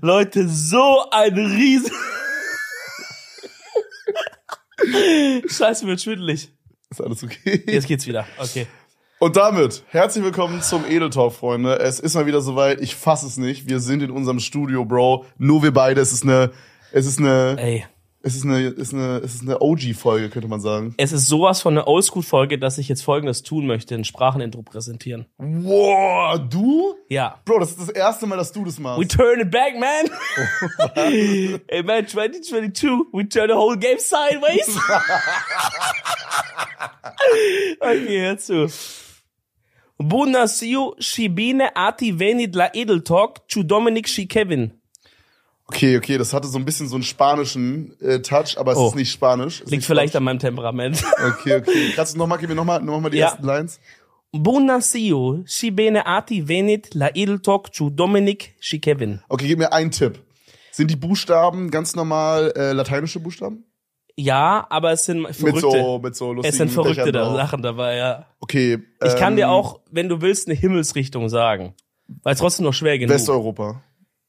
Leute, so ein riesen... Scheiße, wird schwindelig. Ist alles okay? Jetzt geht's wieder. Okay. Und damit, herzlich willkommen zum Edeltalk, Freunde. Es ist mal wieder soweit, ich fass es nicht. Wir sind in unserem Studio, Bro. Nur wir beide. Es ist eine, es ist eine, Ey, es ist eine, ist eine, es ist eine OG-Folge, könnte man sagen. es ist sowas von einer Oldschool-Folge, dass ich jetzt Folgendes tun möchte, ein Sprachenintro präsentieren. Wow, du? Ja. Bro, das ist das erste Mal, dass du das We machst. turn it back, man. hey, man, 2022, we turn the whole game sideways. okay, hör zu. Bunasio Shibine Ati Venid La Edeltalk zu Dominik Shi Kevin. Okay, okay, das hatte so ein bisschen so einen spanischen äh, Touch, aber es Oh. ist nicht Spanisch. Es Liegt nicht vielleicht an Spanisch. meinem Temperament. Okay, okay. Kannst du nochmal, gib mir nochmal noch mal die Ja. ersten Lines? Bunasio Shibine Ati Venid La Edeltalk zu Dominik Shi Kevin. Okay, gib mir einen Tipp. Sind die Buchstaben ganz normal äh, lateinische Buchstaben? Ja, aber es sind verrückte. Mit so, mit so lustigen es sind verrückte da. Sachen dabei, ja. Okay. Ich kann ähm, dir auch, wenn du willst, eine Himmelsrichtung sagen. Weil es trotzdem noch schwer genug. Westeuropa.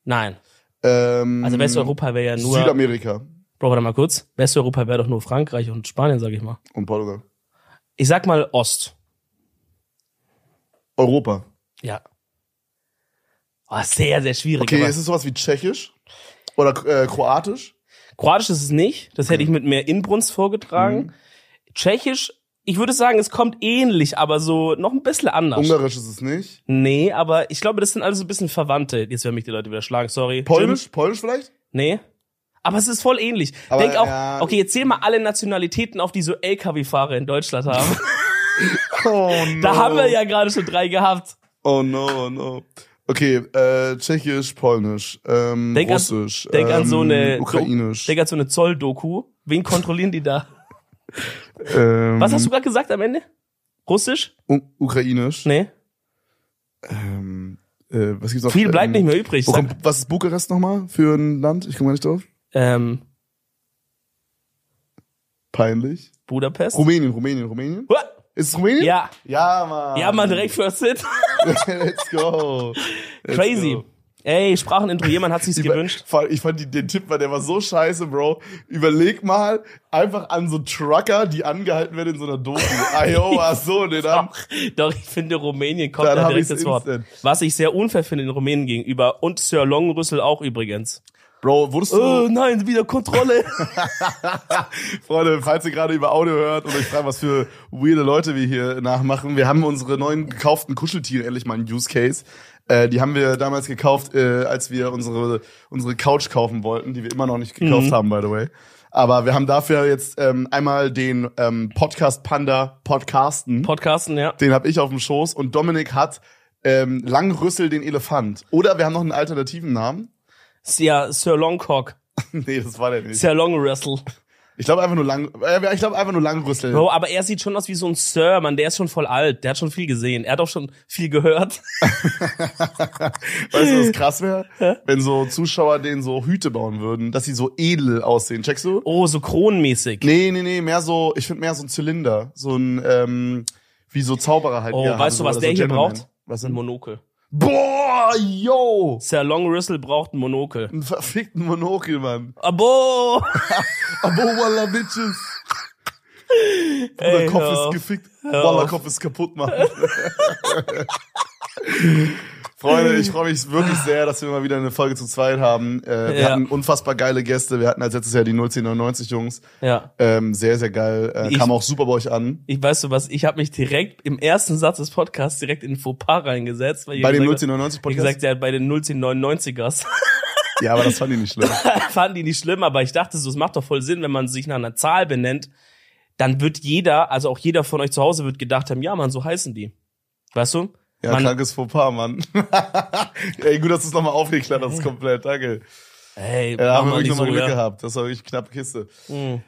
Nein. Ähm, Also Westeuropa wäre ja nur. Südamerika Bro, warte mal kurz. Westeuropa wäre doch nur Frankreich und Spanien, sag ich mal. und Portugal. Ich sag mal Ost. Europa. Ja. Oh, sehr, sehr schwierig. Okay, ist es sowas wie Tschechisch? Oder äh, Kroatisch? Kroatisch ist es nicht. Das hätte ich mit mehr Inbrunst vorgetragen. Mhm. Tschechisch, ich würde sagen, es kommt ähnlich, aber so noch ein bisschen anders. Ungarisch ist es nicht. Nee, aber ich glaube, das sind alles so ein bisschen Verwandte. Jetzt werden mich die Leute wieder schlagen, sorry. Polnisch? Polnisch vielleicht? Nee. Aber es ist voll ähnlich. Aber, Denk auch, ja. okay, jetzt zähl mal alle Nationalitäten auf, die so LKW-Fahrer in Deutschland haben. Oh no. da haben wir ja gerade schon drei gehabt. Oh no, oh no. Okay, äh, Tschechisch, Polnisch, ähm, Denk an- Russisch, Denk ähm, an so eine, Ukrainisch. denk an so eine Zoll-Doku. Wen kontrollieren die da? ähm, Was hast du gerade gesagt am Ende? Russisch? U Ukrainisch. Nee. Ähm, äh, was gibt's noch? Viel bleibt ähm, nicht mehr übrig. Wo kommt, was ist Bukarest nochmal für ein Land? Ich komme gar nicht drauf. ähm, Peinlich. Budapest? Rumänien, Rumänien, Rumänien. Hua! Ist es Rumänien? Ja. Ja, Mann. Ja, man, direkt First Hit. Let's go. Let's Crazy. go. Ey, Sprachenintro, jemand hat sich's Ich, gewünscht. ich fand die, den Tipp, war, der war so scheiße, Bro. Überleg mal, einfach an so Trucker, die angehalten werden in so einer Doku. Iowa, so, ne, dann. Doch, ich finde, Rumänien kommt Dann da direkt ins Wort. Was ich sehr unfair finde in Rumänien gegenüber. Und Sir Longrüssel auch übrigens. Bro, wurdest du, Oh nein, wieder Kontrolle. Freunde, falls ihr gerade über Audio hört und euch fragt, was für weirde Leute wir hier nachmachen, wir haben unsere neuen gekauften Kuscheltiere endlich mal einen Use Case. Äh, die haben wir damals gekauft, äh, als wir unsere, unsere Couch kaufen wollten, die wir immer noch nicht gekauft haben, by the way. Aber wir haben dafür jetzt ähm, einmal den ähm, Podcast Panda Podcasten. Podcasten, ja. den habe ich auf dem Schoß und Dominik hat ähm, Langrüssel den Elefant. Oder wir haben noch einen alternativen Namen. Ja, Sir Longcock. nee, das war der nicht. Sir Longrüssel. Ich glaube einfach nur Lang, äh, ich glaube einfach nur Langrüssel. Bro, aber er sieht schon aus wie so ein Sir, Mann. Der ist schon voll alt. Der hat schon viel gesehen. Er hat auch schon viel gehört. Weißt du, was krass wäre? Wenn so Zuschauer denen so Hüte bauen würden, dass sie so edel aussehen. Checkst du? Oh, so kronenmäßig. Nee, nee, nee, mehr so, ich finde mehr so ein Zylinder. So ein, ähm, wie so Zauberer halt. Oh, weißt haben, du, was oder der so hier Gentleman. braucht? Was Ein denn? Monokel. Boah, yo! Sir Longrüssel braucht ein Monokel. Einen verfickten Monokel, Mann. Abo! Abo, Wallah, Bitches. Bruder, Ey, Kopf ist gefickt. Auf. Kopf ist kaputt, Mann. Freunde, ich freue mich wirklich sehr, dass wir mal wieder eine Folge zu zweit haben. Äh, wir Ja. hatten unfassbar geile Gäste. Wir hatten als letztes Jahr die 01099 Jungs. Ja. Ähm, sehr, sehr geil. Äh, Ich- kam auch super bei euch an. Ich weißt du was, ich habe mich direkt im ersten Satz des Podcasts direkt in ein Fauxpas reingesetzt. Weil Bei dem gesagt habt- 01099 Wie Podcast. gesagt, ja, bei den 01099ers. ja, aber das fand ich nicht schlimm. Fanden die nicht schlimm, aber ich dachte so, es macht doch voll Sinn, wenn man sich nach einer Zahl benennt, dann wird jeder, also auch jeder von euch zu Hause wird gedacht haben, ja, man, so heißen die. Weißt du? Ja, Man- krankes Fauxpas, Mann. Ey, gut, dass du es nochmal aufgeklärt hast, komplett. Danke. Hey, Ja, da haben wir wirklich nochmal so, Glück ja. gehabt. Das war wirklich knappe Kiste. Mhm.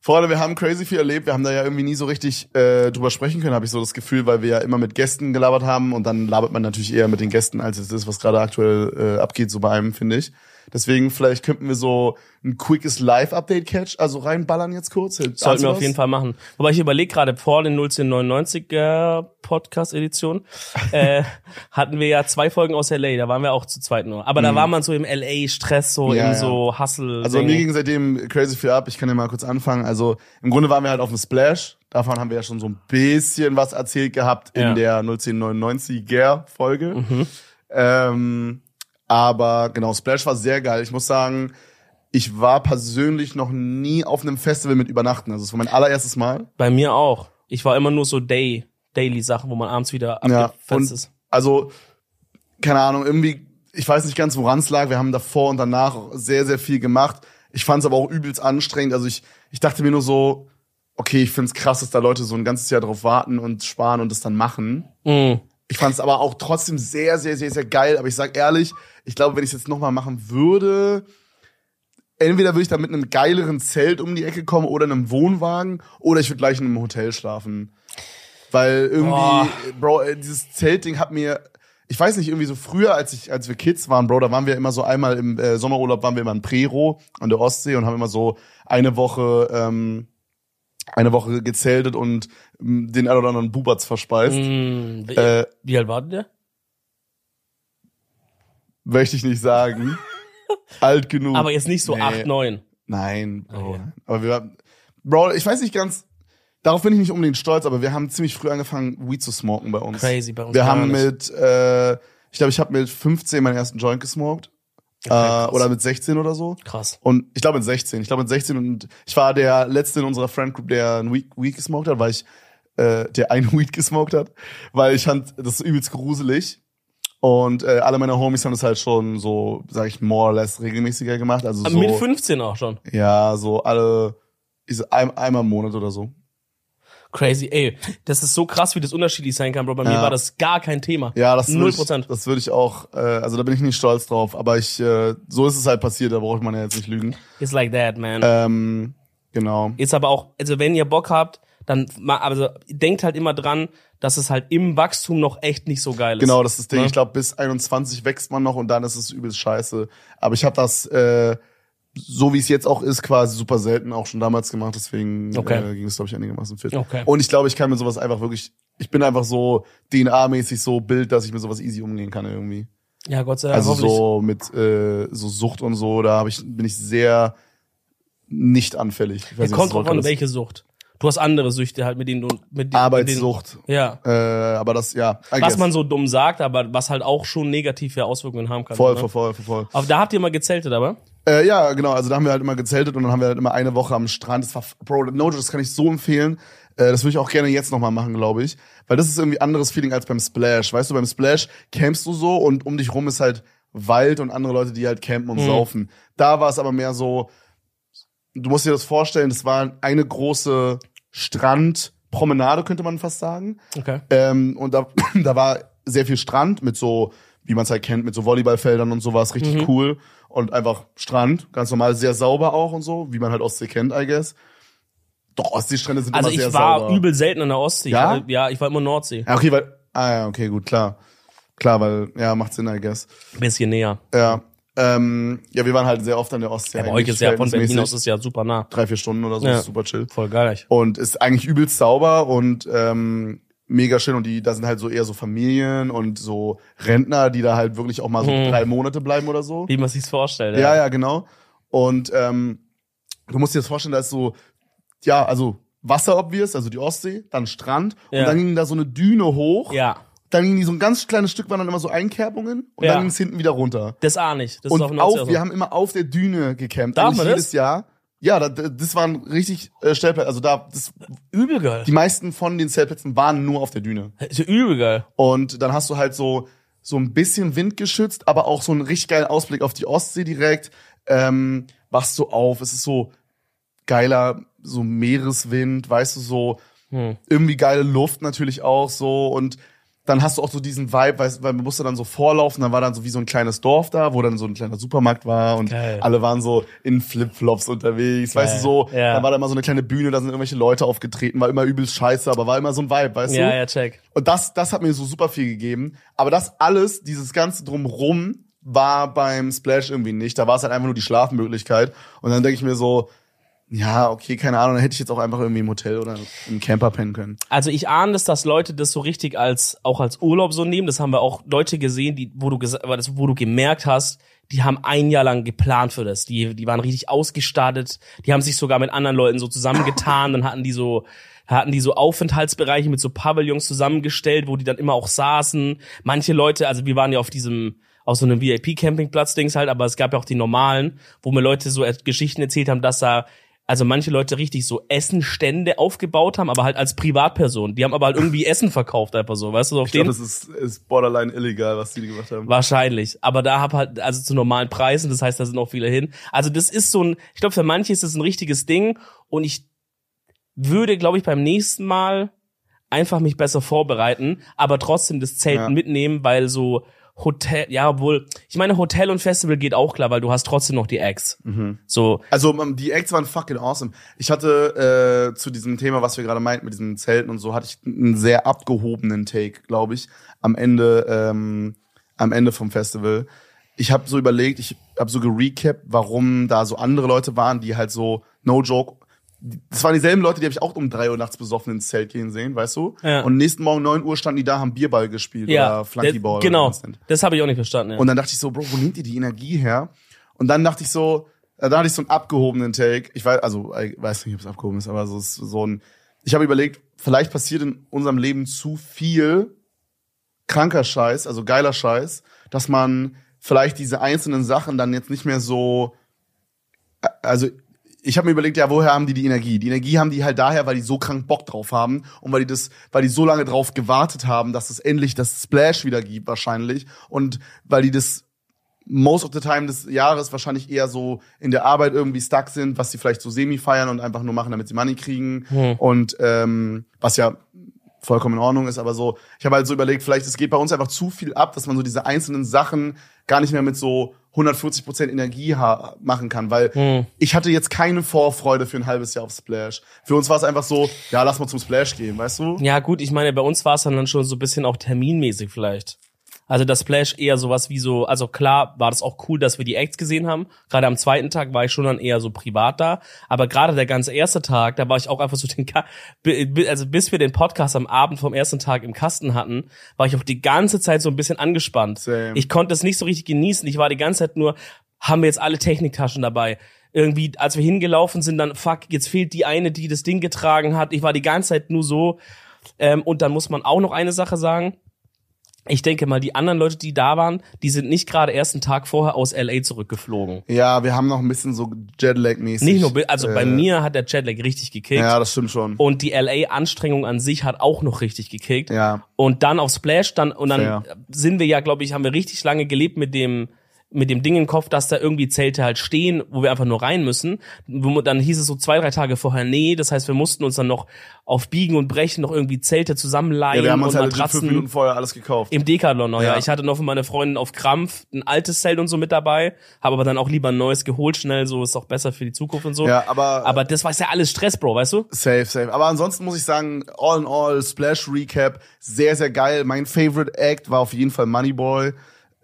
Freunde, wir haben crazy viel erlebt. Wir haben da ja irgendwie nie so richtig äh, drüber sprechen können, habe ich so das Gefühl, weil wir ja immer mit Gästen gelabert haben und dann labert man natürlich eher mit den Gästen, als es ist, was gerade aktuell äh, abgeht, so bei einem, finde ich. Deswegen, vielleicht könnten wir so ein quickes Live-Update-Catch, also reinballern jetzt kurz. Sollten wir auf jeden Fall machen. Wobei ich überlege gerade, vor den 01099er Podcast-Edition äh, hatten wir ja zwei Folgen aus L.A., da waren wir auch zu zweit nur. Aber da war man so im L.A.-Stress, so Ja, im ja. so Hustle. Also mir ging seitdem crazy viel ab. Ich kann ja mal kurz anfangen. Also im Grunde waren wir halt auf dem Splash. Davon haben wir ja schon so ein bisschen was erzählt gehabt in Ja. der 01099er Folge. Ähm, aber genau, Splash war sehr geil. Ich muss sagen, ich war persönlich noch nie auf einem Festival mit Übernachten. Also es war mein allererstes Mal. Bei mir auch. Ich war immer nur so Day, Daily-Sachen, wo man abends wieder Ja, abgefetzt und ist. also, keine Ahnung, irgendwie, ich weiß nicht ganz, woran es lag. Wir haben davor und danach sehr, sehr viel gemacht. Ich fand es aber auch übelst anstrengend. Also ich, ich dachte mir nur so, okay, ich find's krass, dass da Leute so ein ganzes Jahr drauf warten und sparen und das dann machen. Mhm. Ich fand's aber auch trotzdem sehr, sehr, sehr, sehr geil. Aber ich sag ehrlich, ich glaube, wenn ich es jetzt nochmal machen würde, entweder würde ich da mit einem geileren Zelt um die Ecke kommen oder einem Wohnwagen oder ich würde gleich in einem Hotel schlafen. Weil irgendwie, Boah. Bro, äh, dieses Zeltding hat mir, ich weiß nicht, irgendwie so früher, als ich, als wir Kids waren, Bro, da waren wir immer so einmal im äh, Sommerurlaub, waren wir immer in Prero an der Ostsee und haben immer so eine Woche, ähm, eine Woche gezeltet und ähm, den ein oder anderen Bubatz verspeist. Mhm. Wie, Äh, wie alt war der? möchte ich nicht sagen. Alt genug. Aber jetzt nicht so nee. acht, neun. Nein, Bro. ja. Aber wir, Bro, ich weiß nicht ganz, darauf bin ich nicht unbedingt stolz, aber wir haben ziemlich früh angefangen, Weed zu smoken bei uns. Crazy bei uns. Wir haben nicht. mit, äh, ich glaube, ich habe mit 15 meinen ersten Joint gesmoked. Okay, äh, oder mit 16 oder so. Krass. Und ich glaube mit 16. Ich glaube mit 16 und ich war der letzte in unserer Friend Group, der ein Weed, Weed gesmoked hat, weil ich, äh, der ein Weed gesmoked hat, weil ich fand das übelst gruselig. Und äh, alle meine Homies haben das halt schon so, sag ich, more or less regelmäßiger gemacht. Also Aber so, Mit 15 auch schon. ja, so alle, ich so ein, einmal im Monat oder so. Crazy, ey. Das ist so krass, wie das unterschiedlich sein kann, Bro. Bei mir Ja. war das gar kein Thema. Ja, das Null Prozent. das würde ich auch, äh, also da bin ich nicht stolz drauf, aber ich, äh, so ist es halt passiert, da braucht man ja jetzt nicht lügen. It's like that, man. Ähm, genau. Ist aber auch, also wenn ihr Bock habt, dann ma- also denkt halt immer dran, dass es halt im Wachstum noch echt nicht so geil ist. Genau, das ist das Ding. Ne? Ich glaube, bis 21 wächst man noch und dann ist es übelst scheiße. Aber ich habe das, äh, so wie es jetzt auch ist, quasi super selten auch schon damals gemacht. Deswegen Okay. äh, ging es, glaube ich, einigermaßen fit. Okay. Und ich glaube, ich kann mir sowas einfach wirklich, ich bin einfach so DNA-mäßig so Bild, dass ich mit sowas easy umgehen kann irgendwie. Ja, Gott sei Dank. Also so mit äh, so Sucht und so, da hab ich, bin ich sehr nicht anfällig. Nicht, kommt drauf an, welche Sucht. Du hast andere Süchte halt, mit denen du mit den, Mit Arbeitssucht. denen, ja. Äh, aber das, ja. I Was guess. man so dumm sagt, aber was halt auch schon negative Auswirkungen haben kann. Voll, ne? voll, voll, voll, voll. Aber da habt ihr mal gezeltet, aber? Äh, ja, genau. Also da haben wir halt immer gezeltet und dann haben wir halt immer eine Woche am Strand. Das war, Bro, no, das kann ich so empfehlen. Äh, das würde ich auch gerne jetzt nochmal machen, glaube ich. Weil das ist irgendwie anderes Feeling als beim Splash. Weißt du, beim Splash campst du so und um dich rum ist halt Wald und andere Leute, die halt campen und Mhm. saufen. Da war es aber mehr so, du musst dir das vorstellen, das war eine große Strandpromenade, könnte man fast sagen. Okay. Ähm, und da, da war sehr viel Strand mit so, wie man es halt kennt, mit so Volleyballfeldern und sowas, richtig Mhm. cool. Und einfach Strand, ganz normal, sehr sauber auch und so, wie man halt Ostsee kennt, I guess. Doch, Ostseestrände sind Also immer sehr ich war sauber. übel selten an der Ostsee. Ja? Ich war, ja, ich war immer Nordsee. Ja, okay, weil, ah ja, okay, gut, klar. Klar, weil, ja, macht Sinn, I guess. Bisschen näher. Ja, ähm, ja, wir waren halt sehr oft an der Ostsee. Ja, bei euch ist ja von Berlin aus ist ja super nah. Drei, vier Stunden oder so, Ja. ist super chill. Voll geil. Und ist eigentlich übelst sauber und ähm, mega schön. Und die, da sind halt so eher so Familien und so Rentner, die da halt wirklich auch mal so Mhm. drei Monate bleiben oder so. Wie man sich's vorstellt. Ja, ja, genau. Und ähm, du musst dir das vorstellen, da ist so, ja, also Wasser obvious, also die Ostsee, dann Strand Ja. und dann ging da so eine Düne hoch. Ja. Dann ging die so ein ganz kleines Stück, waren dann immer so Einkerbungen und Ja. dann ging es hinten wieder runter. Das auch nicht. Das ist Und Nordsee auf, auch wir haben immer auf der Düne gecampt. Darf man das? jedes Jahr. Ja, da, das waren richtig äh, Stellplätze. Also da, das, Übel geil. die meisten von den Zeltplätzen waren nur auf der Düne. Ist ja übel geil. Und dann hast du halt so, so ein bisschen windgeschützt, aber auch so einen richtig geilen Ausblick auf die Ostsee direkt. Ähm, wachst du auf, es ist so geiler, so Meereswind, weißt du, so Hm. irgendwie geile Luft natürlich auch so und dann hast du auch so diesen Vibe, weißt, weil man musste dann so vorlaufen, dann war dann so wie so ein kleines Dorf da, wo dann so ein kleiner Supermarkt war und Geil. alle waren so in Flipflops unterwegs, weißt du so, Ja. dann war da immer so eine kleine Bühne, da sind irgendwelche Leute aufgetreten, war immer übelst scheiße, aber war immer so ein Vibe, weißt Ja, du? ja, check. Und das, das hat mir so super viel gegeben. Aber das alles, dieses ganze drumrum, war beim Splash irgendwie nicht. Da war es halt einfach nur die Schlafmöglichkeit. Und dann denke ich mir so, ja, okay, keine Ahnung, dann hätte ich jetzt auch einfach irgendwie im Hotel oder im Camper pennen können. Also ich ahne es, dass Leute das so richtig als auch als Urlaub so nehmen. Das haben wir auch Leute gesehen, die wo du wo du gemerkt hast, die haben ein Jahr lang geplant für das. Die die waren richtig ausgestattet. Die haben sich sogar mit anderen Leuten so zusammengetan. Dann hatten die so hatten die so Aufenthaltsbereiche mit so Pavillons zusammengestellt, wo die dann immer auch saßen. Manche Leute, also wir waren ja auf diesem auf so einem VIP-Campingplatz-Dings halt, aber es gab ja auch die normalen, wo mir Leute so Geschichten erzählt haben, dass da also manche Leute richtig so Essenstände aufgebaut haben, aber halt als Privatperson. Die haben aber halt irgendwie Essen verkauft, einfach so, weißt du, auf Ich glaube, den das ist, ist borderline illegal, was die gemacht haben. wahrscheinlich. Aber da hab halt, also zu normalen Preisen, das heißt, da sind auch viele hin. Also das ist so ein, ich glaube, für manche ist das ein richtiges Ding und ich würde, glaube ich, beim nächsten Mal einfach mich besser vorbereiten, aber trotzdem das Zelten Ja. mitnehmen, weil so Hotel, ja, obwohl, ich meine, Hotel und Festival geht auch klar, weil du hast trotzdem noch die Acts. Mhm. So, Also ähm, die Acts waren fucking awesome. Ich hatte äh, zu diesem Thema, was wir gerade meinten, mit diesen Zelten und so, hatte ich einen sehr abgehobenen Take, glaube ich, am Ende, ähm, am Ende vom Festival. Ich habe so überlegt, ich habe so gerecapt, warum da so andere Leute waren, die halt so, no joke, das waren dieselben Leute, die habe ich auch um drei Uhr nachts besoffen ins Zelt gehen sehen, weißt du? Ja. Und nächsten Morgen neun Uhr standen die da, haben Bierball gespielt ja, oder Flunkyball. genau, Oder das habe ich auch nicht verstanden. Ja. Und dann dachte ich so, Bro, wo nimmt ihr die Energie her? Und dann dachte ich so, äh, da hatte ich so einen abgehobenen Take. Ich weiß, also ich weiß nicht, ob es abgehoben ist, aber so so ein. Ich habe überlegt, vielleicht passiert in unserem Leben zu viel kranker Scheiß, also geiler Scheiß, dass man vielleicht diese einzelnen Sachen dann jetzt nicht mehr so. äh, Also ich habe mir überlegt, ja, woher haben die die Energie? Die Energie haben die halt daher, weil die so krank Bock drauf haben und weil die das, weil die so lange drauf gewartet haben, dass es endlich das Splash wieder gibt wahrscheinlich und weil die das most of the time des Jahres wahrscheinlich eher so in der Arbeit irgendwie stuck sind, was sie vielleicht so semi feiern und einfach nur machen, damit sie Money kriegen Hm. und ähm, was ja vollkommen in Ordnung ist, aber so, ich habe halt so überlegt, vielleicht es geht bei uns einfach zu viel ab, dass man so diese einzelnen Sachen gar nicht mehr mit so 140 Prozent Energie machen kann, weil Hm. ich hatte jetzt keine Vorfreude für ein halbes Jahr auf Splash. Für uns war es einfach so, ja, lass mal zum Splash gehen, weißt du? Ja, gut, ich meine, bei uns war es dann schon so ein bisschen auch terminmäßig vielleicht. Also das Splash eher sowas wie so, also klar war das auch cool, dass wir die Acts gesehen haben. Gerade am zweiten Tag war ich schon dann eher so privat da. Aber gerade der ganze erste Tag, da war ich auch einfach so den, Ka also bis wir den Podcast am Abend vom ersten Tag im Kasten hatten, war ich auch die ganze Zeit so ein bisschen angespannt. Same. Ich konnte es nicht so richtig genießen. Ich war die ganze Zeit nur, haben wir jetzt alle Techniktaschen dabei? Irgendwie, als wir hingelaufen sind, dann, fuck, jetzt fehlt die eine, die das Ding getragen hat. Ich war die ganze Zeit nur so, ähm, und dann muss man auch noch eine Sache sagen. Ich denke mal, die anderen Leute, die da waren, die sind nicht gerade erst einen Tag vorher aus LA zurückgeflogen. Ja, wir haben noch ein bisschen so Jetlag-mäßig. Nicht nur, also bei äh, mir hat der Jetlag richtig gekickt. Ja, das stimmt schon. Und die LA-Anstrengung an sich hat auch noch richtig gekickt. Ja. Und dann auf Splash, dann, und dann Fair. sind wir ja, glaube ich, haben wir richtig lange gelebt mit dem, mit dem Ding im Kopf, dass da irgendwie Zelte halt stehen, wo wir einfach nur rein müssen. Dann hieß es so zwei, drei Tage vorher, nee, das heißt, wir mussten uns dann noch auf Biegen und Brechen noch irgendwie Zelte zusammenleihen Ja, wir haben uns und halt fünf. Minuten vorher alles gekauft. Im Decathlon noch, ja. Ja. Ich hatte noch für meine Freundin auf Krampf ein altes Zelt und so mit dabei, habe aber dann auch lieber ein neues geholt, schnell, so ist auch besser für die Zukunft und so. Ja, aber, Aber das war ja alles Stress, Bro, weißt du? safe, safe. Aber ansonsten muss ich sagen, all in all, Splash Recap, sehr, sehr geil. Mein Favorite Act war auf jeden Fall Moneyboy.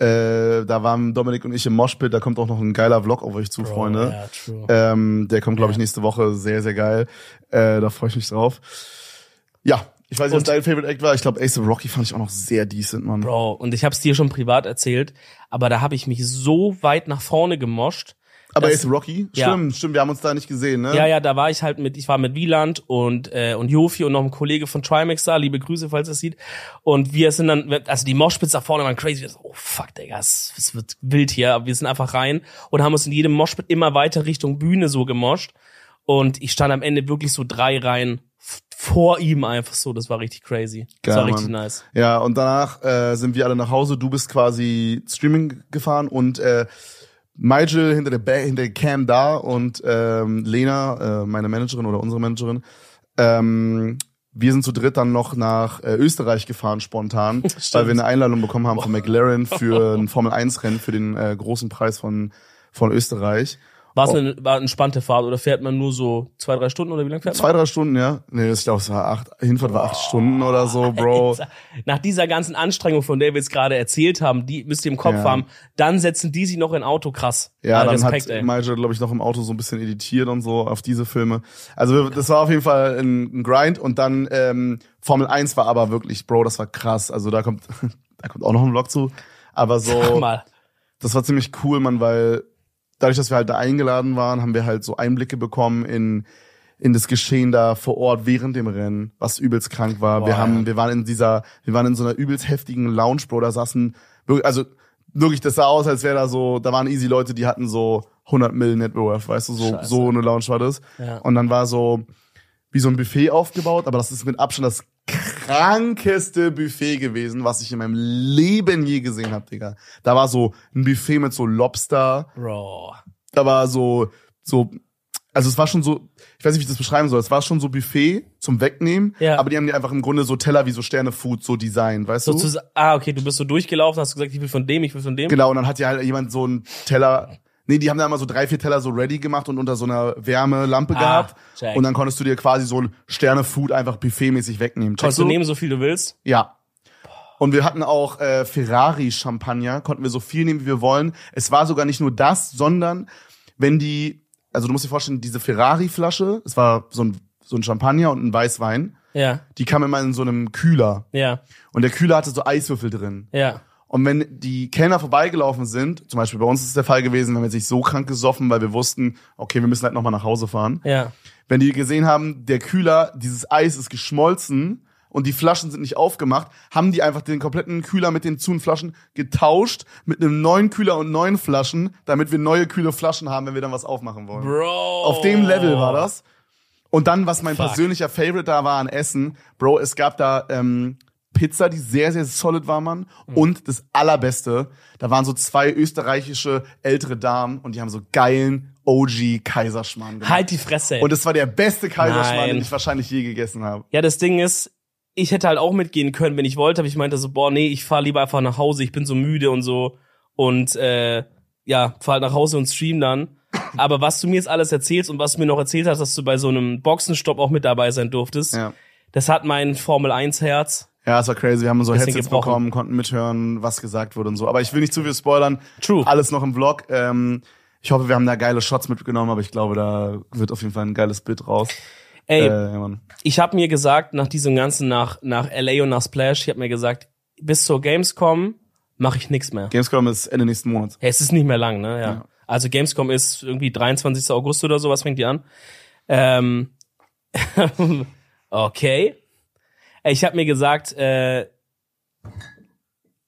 Äh, da waren Dominik und ich im Moshpit, da kommt auch noch ein geiler Vlog auf euch zu, Freunde. Ja, true. Ähm, der kommt, glaube ich, nächste Woche. Sehr, sehr geil. Äh, da freue ich mich drauf. Ja, ich weiß nicht, was dein Favorite Act war. Ich glaube, Ace of Rocky fand ich auch noch sehr decent, Mann. Bro, und ich hab's dir schon privat erzählt, aber da habe ich mich so weit nach vorne gemoscht. Aber das- of Rocky? Ja. Stimmt, stimmt, wir haben uns da nicht gesehen, ne? Ja, ja, da war ich halt mit, ich war mit Wieland und äh, und Jofi und noch ein Kollege von Trimax da, liebe Grüße, falls ihr es sieht. Und wir sind dann, also die Moshpits da vorne waren crazy. Wir so, oh fuck, Digga, es, es wird wild hier. Aber wir sind einfach rein und haben uns in jedem Moshpit immer weiter Richtung Bühne so gemoscht. Und ich stand am Ende wirklich so drei Reihen vor ihm einfach so. Das war richtig crazy. Das Geil, war richtig Mann. nice. Ja, und danach äh, sind wir alle nach Hause. Du bist quasi Streaming gefahren und äh, Nigel hinter der, ba hinter der Cam da und ähm, Lena, äh, meine Managerin oder unsere Managerin, ähm, wir sind zu dritt dann noch nach äh, Österreich gefahren spontan, weil wir eine Einladung bekommen haben von McLaren für ein Formel 1 Rennen für den äh, großen Preis von von Österreich. War es eine, war eine entspannte Fahrt oder fährt man nur so zwei, drei Stunden oder wie lange fährt man? Zwei, drei Stunden, ja. Nee, ich glaube, es war acht, Hinfahrt war acht Stunden oder so, Bro. Nach dieser ganzen Anstrengung, von der wir jetzt gerade erzählt haben, die müsst ihr im Kopf Ja. haben, dann setzen die sich noch in Auto krass. Ja, Ah, dann Respekt, hat ey. Maja, glaube ich, noch im Auto so ein bisschen editiert und so auf diese Filme. Also wir- das war auf jeden Fall ein, ein Grind und dann ähm, Formel 1 war aber wirklich, Bro, das war krass. Also da kommt, da kommt auch noch ein Vlog zu. Aber Sag so, mal. das war ziemlich cool, man, weil dadurch, dass wir halt da eingeladen waren, haben wir halt so Einblicke bekommen in in das Geschehen da vor Ort während dem Rennen, was übelst krank war. Boah, wir haben, wir waren in dieser, wir waren in so einer übelst heftigen Lounge, Bro, da saßen also wirklich, das sah aus, als wäre da so, da waren easy Leute, die hatten so 100 Mill Net Worth, weißt du, so Scheiße. so eine Lounge war das. Ja. Und dann war so wie so ein Buffet aufgebaut, aber das ist mit Abstand das krankeste Buffet gewesen, was ich in meinem Leben je gesehen habe, Digga. Da war so ein Buffet mit so Lobster, Bro. da war so, so, also es war schon so, ich weiß nicht, wie ich das beschreiben soll, es war schon so Buffet zum Wegnehmen, Ja. aber die haben dir einfach im Grunde so Teller wie so Sterne-Food so designt, weißt du? Sozusagen, ah, okay, du bist so durchgelaufen, hast gesagt, ich will von dem, ich will von dem. Genau, und dann hat ja halt jemand so einen Teller, nee, die haben da immer so drei, vier Teller so ready gemacht und unter so einer Wärmelampe Ah, gehabt. check. Und dann konntest du dir quasi so Sterne-Food einfach buffetmäßig wegnehmen. Checkst Kannst du nehmen, so viel du willst. Ja. Und wir hatten auch äh, Ferrari-Champagner, konnten wir so viel nehmen, wie wir wollen. Es war sogar nicht nur das, sondern wenn die, also du musst dir vorstellen, diese Ferrari-Flasche, es war so ein, so ein Champagner und ein Weißwein, Ja, die kam immer in so einem Kühler. ja, Und der Kühler hatte so Eiswürfel drin. ja. Und wenn die Kellner vorbeigelaufen sind, zum Beispiel bei uns ist es der Fall gewesen, wir sich so krank gesoffen, weil wir wussten, okay, wir müssen halt nochmal nach Hause fahren. Ja. Wenn die gesehen haben, der Kühler, dieses Eis ist geschmolzen und die Flaschen sind nicht aufgemacht, haben die einfach den kompletten Kühler mit den zu und Flaschen getauscht mit einem neuen Kühler und neuen Flaschen, damit wir neue kühle Flaschen haben, wenn wir dann was aufmachen wollen. Bro. Auf dem Level war das. Und dann, was mein Fuck. persönlicher Favorite da war an Essen, Bro, es gab da ähm, Pizza, die sehr, sehr solid war, Mann. Mhm. Und das Allerbeste, da waren so zwei österreichische ältere Damen und die haben so geilen OG Kaiserschmarrn gemacht. Halt die Fresse. Und es war der beste Kaiserschmarrn, Nein. den ich wahrscheinlich je gegessen habe. Ja, das Ding ist, ich hätte halt auch mitgehen können, wenn ich wollte, aber ich meinte so, boah, nee, ich fahr lieber einfach nach Hause, ich bin so müde und so und äh, ja, fahr halt nach Hause und stream dann. Aber was du mir jetzt alles erzählst und was du mir noch erzählt hast, dass du bei so einem Boxenstopp auch mit dabei sein durftest, Ja. das hat mein Formel 1 Herz. Ja, es war crazy. Wir haben so Headsets gebrochen. bekommen, konnten mithören, was gesagt wurde und so. Aber ich will nicht zu viel spoilern. True. Alles noch im Vlog. Ähm, ich hoffe, wir haben da geile Shots mitgenommen, aber ich glaube, da wird auf jeden Fall ein geiles Bild raus. Ey, Äh, ich habe mir gesagt, nach diesem ganzen, nach, nach LA und nach Splash, ich habe mir gesagt, bis zur Gamescom mache ich nix mehr. Gamescom ist Ende nächsten Monats. Ja, es ist nicht mehr lang, ne? Ja. Ja. Also Gamescom ist irgendwie 23. August oder sowas fängt die an. Ähm, okay. Ich habe mir gesagt, äh,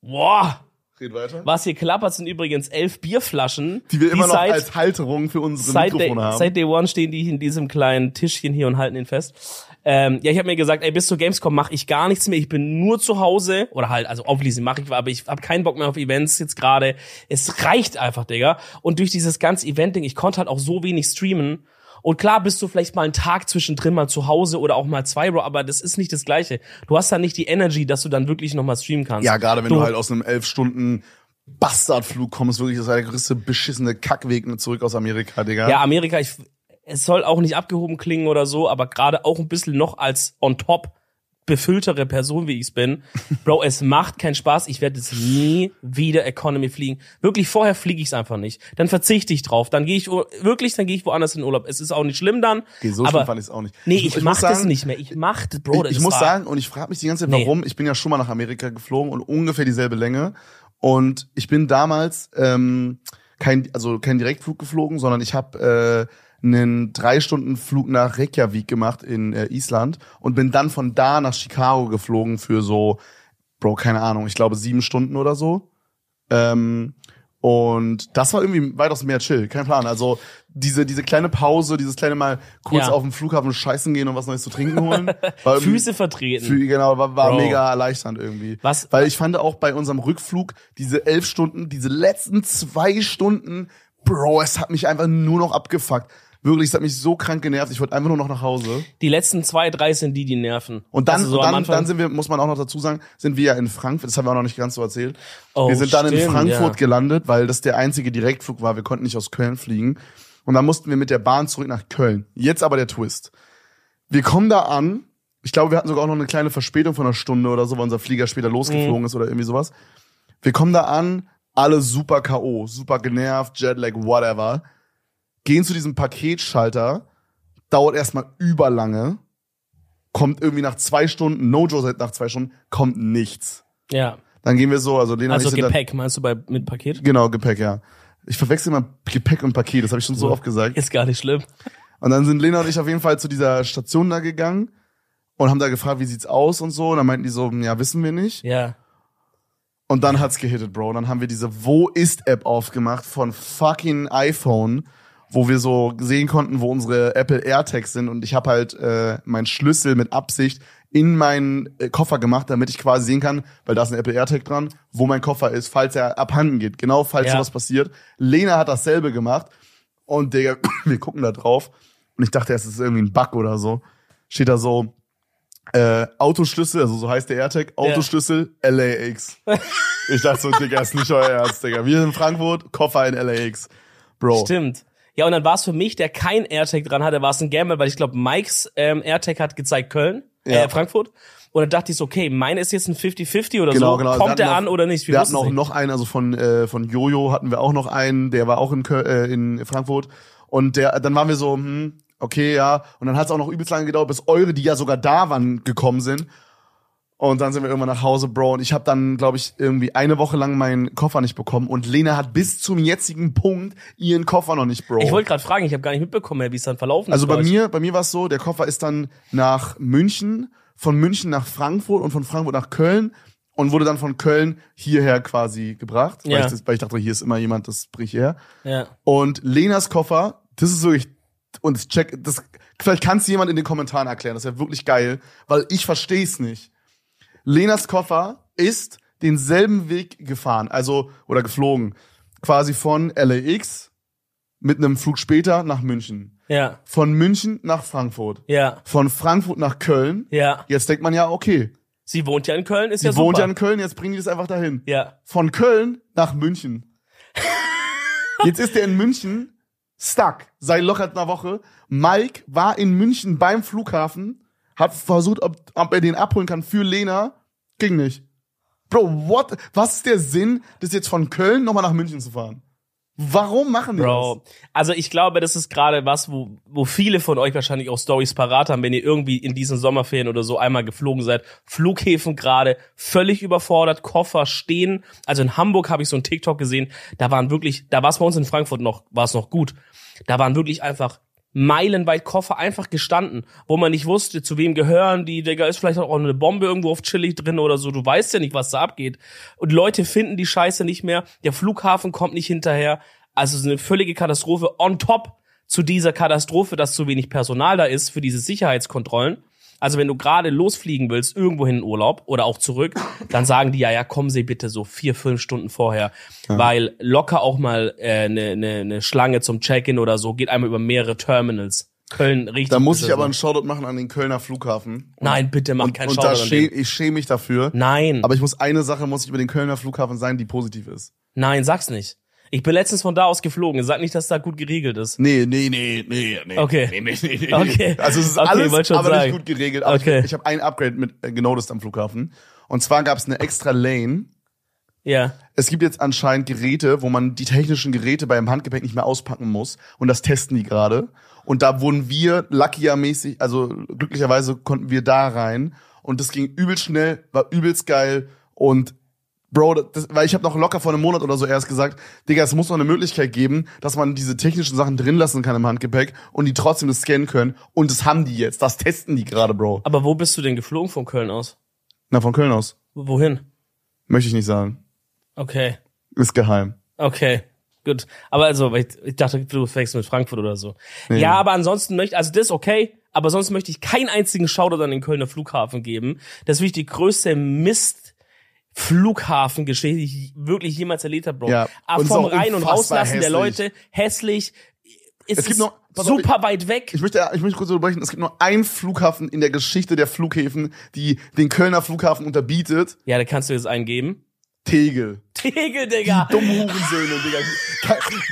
boah, Red weiter. was hier klappert, sind übrigens elf Bierflaschen, Die wir immer noch seit, als Halterung für unsere seit, day, Mikrofone haben. seit Day One stehen die in diesem kleinen Tischchen hier und halten ihn fest. Ähm, ja, ich habe mir gesagt, ey, bis zur Gamescom mache ich gar nichts mehr. Ich bin nur zu Hause oder halt, also obviously mache ich, aber ich habe keinen Bock mehr auf Events jetzt gerade. Es reicht einfach, Digga. Und durch dieses ganze Event-Ding, ich konnte halt auch so wenig streamen. Und klar bist du vielleicht mal einen Tag zwischendrin mal zu Hause oder auch mal zwei, Bro, aber das ist nicht das Gleiche. Du hast dann nicht die Energy, dass du dann wirklich noch mal streamen kannst. ja, gerade wenn du, Du- halt aus einem elf Stunden Bastardflug kommst, wirklich, das war der größte beschissene Kackweg zurück aus Amerika, Digga. Ja, Amerika, ich, es soll auch nicht abgehoben klingen oder so, aber gerade auch ein bisschen noch als on top befülltere Person, wie ich's bin. Bro, es macht keinen Spaß. Ich werde jetzt nie wieder Economy fliegen. Wirklich, vorher fliege ich's einfach nicht. Dann verzichte ich drauf. Dann gehe ich wirklich, dann gehe ich woanders in Urlaub. Es ist auch nicht schlimm dann. Okay, so aber schlimm fand ich es auch nicht. nee, ich, muss mach das nicht mehr. Ich mach das, Bro. das ich, ich muss war- sagen, und ich frage mich die ganze Zeit, Nee. warum. Ich bin ja schon mal nach Amerika geflogen und ungefähr dieselbe Länge. Und ich bin damals ähm, kein, also kein Direktflug geflogen, sondern ich habe äh, einen drei Stunden Flug nach Reykjavik gemacht in äh, Island und bin dann von da nach Chicago geflogen für so, Bro, keine Ahnung, ich glaube sieben Stunden oder so. Ähm, und das war irgendwie weitaus mehr chill, kein Plan. Also diese, diese kleine Pause, dieses kleine Mal kurz Ja. auf dem Flughafen scheißen gehen und was Neues zu trinken holen. War Füße vertreten. für, genau, war, war Bro. mega erleichternd irgendwie. Was- Weil ich fand auch bei unserem Rückflug diese elf Stunden, diese letzten zwei Stunden, Bro, es hat mich einfach nur noch abgefuckt. Wirklich, es hat mich so krank genervt. Ich wollte einfach nur noch nach Hause. Die letzten zwei, drei sind die, die nerven. Und dann, Also so dann, dann sind wir, muss man auch noch dazu sagen, sind wir ja in Frankfurt, das haben wir auch noch nicht ganz so erzählt. Oh, wir sind dann in stimmt, Frankfurt ja. gelandet, weil das der einzige Direktflug war. Wir konnten nicht aus Köln fliegen. Und dann mussten wir mit der Bahn zurück nach Köln. Jetzt aber der Twist. Wir kommen da an. Ich glaube, wir hatten sogar auch noch eine kleine Verspätung von einer Stunde oder so, weil unser Flieger später losgeflogen ist oder irgendwie sowas. Wir kommen da an, alle super K.O., super genervt, Jetlag, whatever. Gehen zu diesem Paketschalter, dauert erstmal überlange, kommt irgendwie nach zwei Stunden, no Joe seit nach zwei Stunden, kommt nichts. Ja. Dann gehen wir so, also Lena und Also ich sind dann, Gepäck, meinst du bei mit Paket? Genau, Gepäck, ja. Ich verwechsel immer Gepäck und Paket, das habe ich schon so oft gesagt. Ist gar nicht schlimm. Und dann sind Lena und ich auf jeden Fall zu dieser Station da gegangen und haben da gefragt, wie sieht's aus und so. Und dann meinten die so, ja, wissen wir nicht. Ja. Und dann hat's gehittet, Bro. Dann haben wir diese Wo ist App aufgemacht von fucking iPhone, wo wir so sehen konnten, wo unsere Apple AirTags sind. Und ich habe halt äh, meinen Schlüssel mit Absicht in meinen äh, Koffer gemacht, damit ich quasi sehen kann, weil da ist ein Apple AirTag dran, wo mein Koffer ist, falls er abhanden geht. Genau, falls Ja. sowas passiert. Lena hat dasselbe gemacht. Und Digga, wir gucken da drauf. Und ich dachte, es ist irgendwie ein Bug oder so. Steht da so, äh, Autoschlüssel, also so heißt der AirTag, Autoschlüssel LAX. ich dachte so, Digga, ist nicht euer Ernst, Digga. Wir in Frankfurt, Koffer in LAX. Bro. Stimmt. Ja, und dann war es für mich, der kein AirTag dran hatte, war es ein Gamble, weil ich glaube, Mikes ähm, AirTag hat gezeigt Köln, Ja. äh, Frankfurt. Und dann dachte ich so, okay, meine ist jetzt ein 50-50 oder Genau, so. genau. Wir Kommt hatten der an oder nicht? Wir hatten wussten es auch nicht. noch einen, also von, äh, von Jojo hatten wir auch noch einen, der war auch in, Köl äh, in Frankfurt. Und der, dann waren wir so, hm, okay, ja. Und dann hat es auch noch übelst lange gedauert, bis eure, die ja sogar da waren, gekommen sind. Und dann sind wir irgendwann nach Hause, Bro. Und ich habe dann, glaube ich, irgendwie eine Woche lang meinen Koffer nicht bekommen. Und Lena hat bis zum jetzigen Punkt ihren Koffer noch nicht, Bro. Ich wollte gerade fragen, ich habe gar nicht mitbekommen, wie es dann verlaufen Also ist. bei euch. mir, bei mir war es so, der Koffer ist dann nach München, von München nach Frankfurt und von Frankfurt nach Köln und wurde dann von Köln hierher quasi gebracht, weil, Ja. ich, das, weil ich dachte, hier ist immer jemand, das bringe ich. Ja. Und Lenas Koffer, das ist wirklich, und check, das, vielleicht kannst du jemand in den Kommentaren erklären, das wäre wirklich geil, weil ich verstehe es nicht. Lenas Koffer ist denselben Weg gefahren, also, oder geflogen, quasi von LAX mit einem Flug später nach München Ja. von München nach Frankfurt, Ja. von Frankfurt nach Köln. Ja. Jetzt denkt man ja, okay, Sie wohnt ja in Köln, ist sie ja wohnt super. ja in Köln, jetzt bringen die das einfach dahin. ja. Von Köln nach München. Jetzt ist der in München stuck, seit locker einer Woche. Mike war in München beim Flughafen, hat versucht, ob, ob er den abholen kann für Lena, ging nicht. Bro, what? Was ist der Sinn, das jetzt von Köln nochmal nach München zu fahren? Warum machen die Bro, also ich glaube, das ist gerade was, wo, wo viele von euch wahrscheinlich auch Stories parat haben, wenn ihr irgendwie in diesen Sommerferien oder so einmal geflogen seid. Flughäfen gerade völlig überfordert, Koffer stehen. Also in Hamburg habe ich so einen TikTok gesehen, da waren wirklich, da war es bei uns in Frankfurt noch, war es noch gut. Da waren wirklich einfach meilenweit Koffer einfach gestanden, wo man nicht wusste, zu wem gehören die, Digga, ist vielleicht auch eine Bombe irgendwo auf chillig drin oder so, du weißt ja nicht, was da abgeht. Und Leute finden die Scheiße nicht mehr, der Flughafen kommt nicht hinterher, also es ist eine völlige Katastrophe on top zu dieser Katastrophe, dass zu wenig Personal da ist für diese Sicherheitskontrollen. Also wenn du gerade losfliegen willst, irgendwo hin in Urlaub oder auch zurück, dann sagen die ja, ja, kommen Sie bitte so vier, fünf Stunden vorher, weil locker auch mal eine äh, ne, ne, ne Schlange zum Check-in oder so geht einmal über mehrere Terminals. Köln richtig. Da muss ich aber einen Shoutout machen an den Kölner Flughafen. Und, Nein, bitte mach und, keinen und da Shoutout an schäme, den. ich schäme mich dafür. Nein, Aber ich muss eine Sache muss ich über den Kölner Flughafen sagen, die positiv ist. nein, sag's nicht. Ich bin letztens von da aus geflogen. Sag nicht, dass da gut geregelt ist. Nee, nee, nee, nee, nee. Okay. Nee, nee, nee, nee. Okay. Also es ist Okay, alles, aber sagen. nicht gut geregelt. Aber Okay. ich, ich habe ein Upgrade mit äh, genoticed am Flughafen. Und zwar gab es eine extra Lane. Ja. Es gibt jetzt anscheinend Geräte, wo man die technischen Geräte beim Handgepäck nicht mehr auspacken muss. Und das testen die gerade. Und da wurden wir luckier-mäßig, also glücklicherweise konnten wir da rein. Und das ging übelst schnell, war übelst geil. Und Bro, das, weil ich habe noch locker vor einem Monat oder so erst gesagt, Digga, es muss noch eine Möglichkeit geben, dass man diese technischen Sachen drin lassen kann im Handgepäck und die trotzdem das scannen können. Und das haben die jetzt. Das testen die gerade, Bro. Aber wo bist du denn geflogen von Köln aus? Na, von Köln aus. Wohin? Möchte ich nicht sagen. Okay. Ist geheim. Okay. Gut. Aber also, ich, ich dachte, du fängst mit Frankfurt oder so. Ja, aber ansonsten möchte, also das ist okay, aber sonst möchte ich keinen einzigen Shoutout an den Kölner Flughafen geben. Das ist wirklich die größte Mist. Flughafengeschichte, die ich wirklich jemals erlebt habe, Bro. Ja. Aber vom ist Rein- und Rauslassen der hässlich. Leute, hässlich. Es gibt noch, pass auf, super weit weg. Ich möchte, ich möchte kurz unterbrechen. Es gibt nur einen Flughafen in der Geschichte der Flughäfen, die den Kölner Flughafen unterbietet. Ja, da kannst du jetzt eingeben. Tegel. Tegel, Digga. Dumme Hurensöhne, Digga.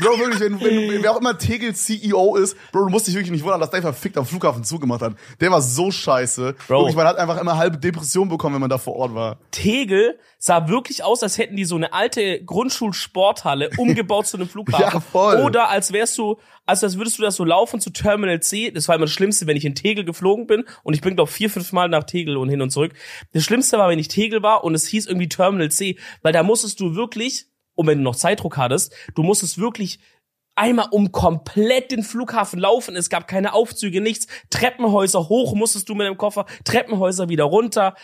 Bro, wirklich, wenn, wenn, wer auch immer Tegel CEO ist, Bro, du musst dich wirklich nicht wundern, dass der verfickt am Flughafen zugemacht hat. Der war so scheiße. Bro. Wirklich, man hat einfach immer halbe Depression bekommen, wenn man da vor Ort war. Tegel sah wirklich aus, als hätten die so eine alte Grundschulsporthalle umgebaut zu einem Flughafen. Ja, voll. Oder als wärst du, also als würdest du das so laufen zu Terminal C. Das war immer das Schlimmste, wenn ich in Tegel geflogen bin. Und ich bin, glaube vier, fünf Mal nach Tegel und hin und zurück. Das Schlimmste war, wenn ich Tegel war und es hieß irgendwie Terminal C. Weil da musstest du wirklich, und wenn du noch Zeitdruck hattest, du musstest wirklich einmal um komplett den Flughafen laufen. Es gab keine Aufzüge, nichts. Treppenhäuser hoch musstest du mit dem Koffer, Treppenhäuser wieder runter.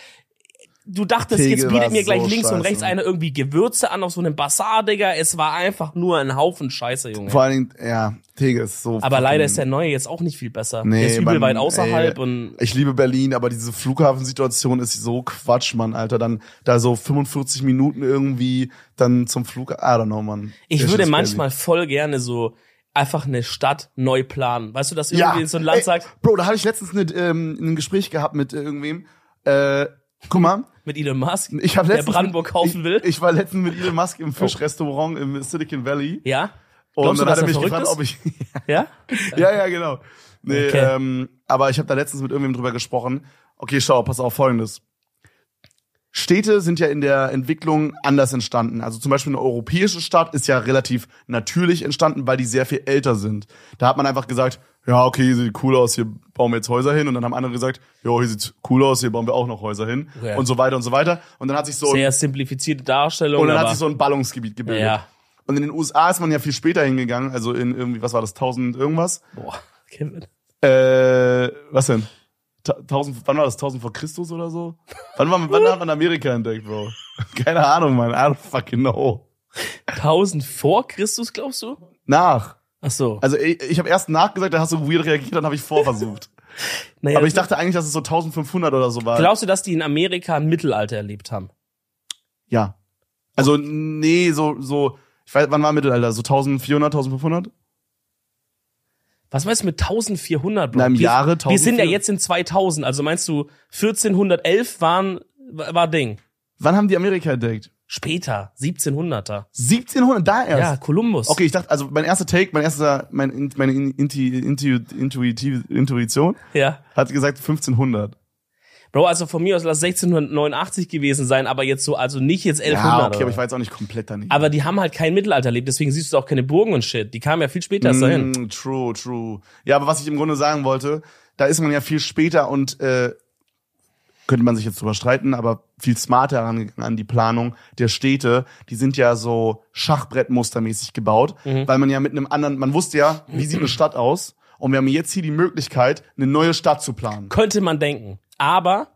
Du dachtest, Tegel jetzt bietet mir gleich so links und scheiße. rechts einer irgendwie Gewürze an auf so einem Bazar, Digga. Es war einfach nur ein Haufen Scheiße, Junge. Vor allen Dingen, ja, Tegel ist so. Aber leider ist der neue jetzt auch nicht viel besser. Nee, der ist übel Mann, weit außerhalb ey, und ich liebe Berlin, aber diese Flughafensituation ist so Quatsch, Mann, Alter. Dann da so 45 Minuten irgendwie dann zum Flug. I don't know, Mann. ich Der würde manchmal voll gerne so einfach eine Stadt neu planen. Weißt du, dass irgendwie in so ein Land ey, sagt, Bro, da hatte ich letztens eine, ähm, ein Gespräch gehabt mit äh, irgendwem. Äh, guck mal, mit Elon Musk, ich habe der Brandenburg kaufen ich, will. Ich war letztens mit Elon Musk im Fischrestaurant im Silicon Valley ja? und Glaubst du, dann hat dass er mich gefragt, ist? ob ich Ja? ja, ja, genau. Nee, Okay. ähm, aber ich habe da letztens mit irgendwem drüber gesprochen. Okay, schau, pass auf, folgendes. Städte sind ja in der Entwicklung anders entstanden. Also zum Beispiel eine europäische Stadt ist ja relativ natürlich entstanden, weil die sehr viel älter sind. Da hat man einfach gesagt, ja, okay, hier sieht cool aus, hier bauen wir jetzt Häuser hin. Und dann haben andere gesagt, ja, hier sieht cool aus, hier bauen wir auch noch Häuser hin. Ja. Und so weiter und so weiter. Und dann hat sich so, Sehr simplifizierte Darstellung. und dann hat sich so ein Ballungsgebiet gebildet. ja. Und in den USA ist man ja viel später hingegangen, also in irgendwie, was war das, 1000 irgendwas? Boah, Kevin. Äh, was denn? Ta- 1000, wann war das? 1000 vor Christus oder so? Wann, war, wann hat man Amerika entdeckt, Bro? Keine Ahnung, man. I don't fucking know. 1000 vor Christus, glaubst du? Nach. Ach so. Also ich, ich habe erst nachgesagt, da hast du weird reagiert, dann habe ich vorversucht. naja, Aber ich dachte eigentlich, dass es so 1500 oder so war. glaubst du, dass die in Amerika ein Mittelalter erlebt haben? Ja. Also nee, so so ich weiß, wann war Mittelalter? So 1400, 1500? Was meinst du mit 1400, Bro? Na, im wir, Jahre Wir sind ja 1400. jetzt in 2000, also meinst du 1411 waren, war Ding. Wann haben die Amerika entdeckt? Später, 1700er. 1700, da erst. Ja, Kolumbus. Okay, ich dachte, also mein erster Take, mein erster, mein, In- meine In- Inti, Intu, Intuitive, Intuition Ja. hat gesagt 1500. Bro, also von mir aus lass 1689 gewesen sein, aber jetzt so, also nicht jetzt 1100. Ja, okay, aber ich war jetzt auch nicht komplett daneben. aber die haben halt kein Mittelalter erlebt, deswegen siehst du auch keine Burgen und Shit. Die kamen ja viel später erst dahin. Mm, true, true. Ja, aber was ich im Grunde sagen wollte, da ist man ja viel später und äh, könnte man sich jetzt drüber streiten, aber viel smarter herangegangen an die Planung der Städte. Die sind ja so Schachbrettmustermäßig gebaut, Mhm. weil man ja mit einem anderen, man wusste ja, wie sieht eine Stadt aus und wir haben jetzt hier die Möglichkeit, eine neue Stadt zu planen. Könnte man denken. Aber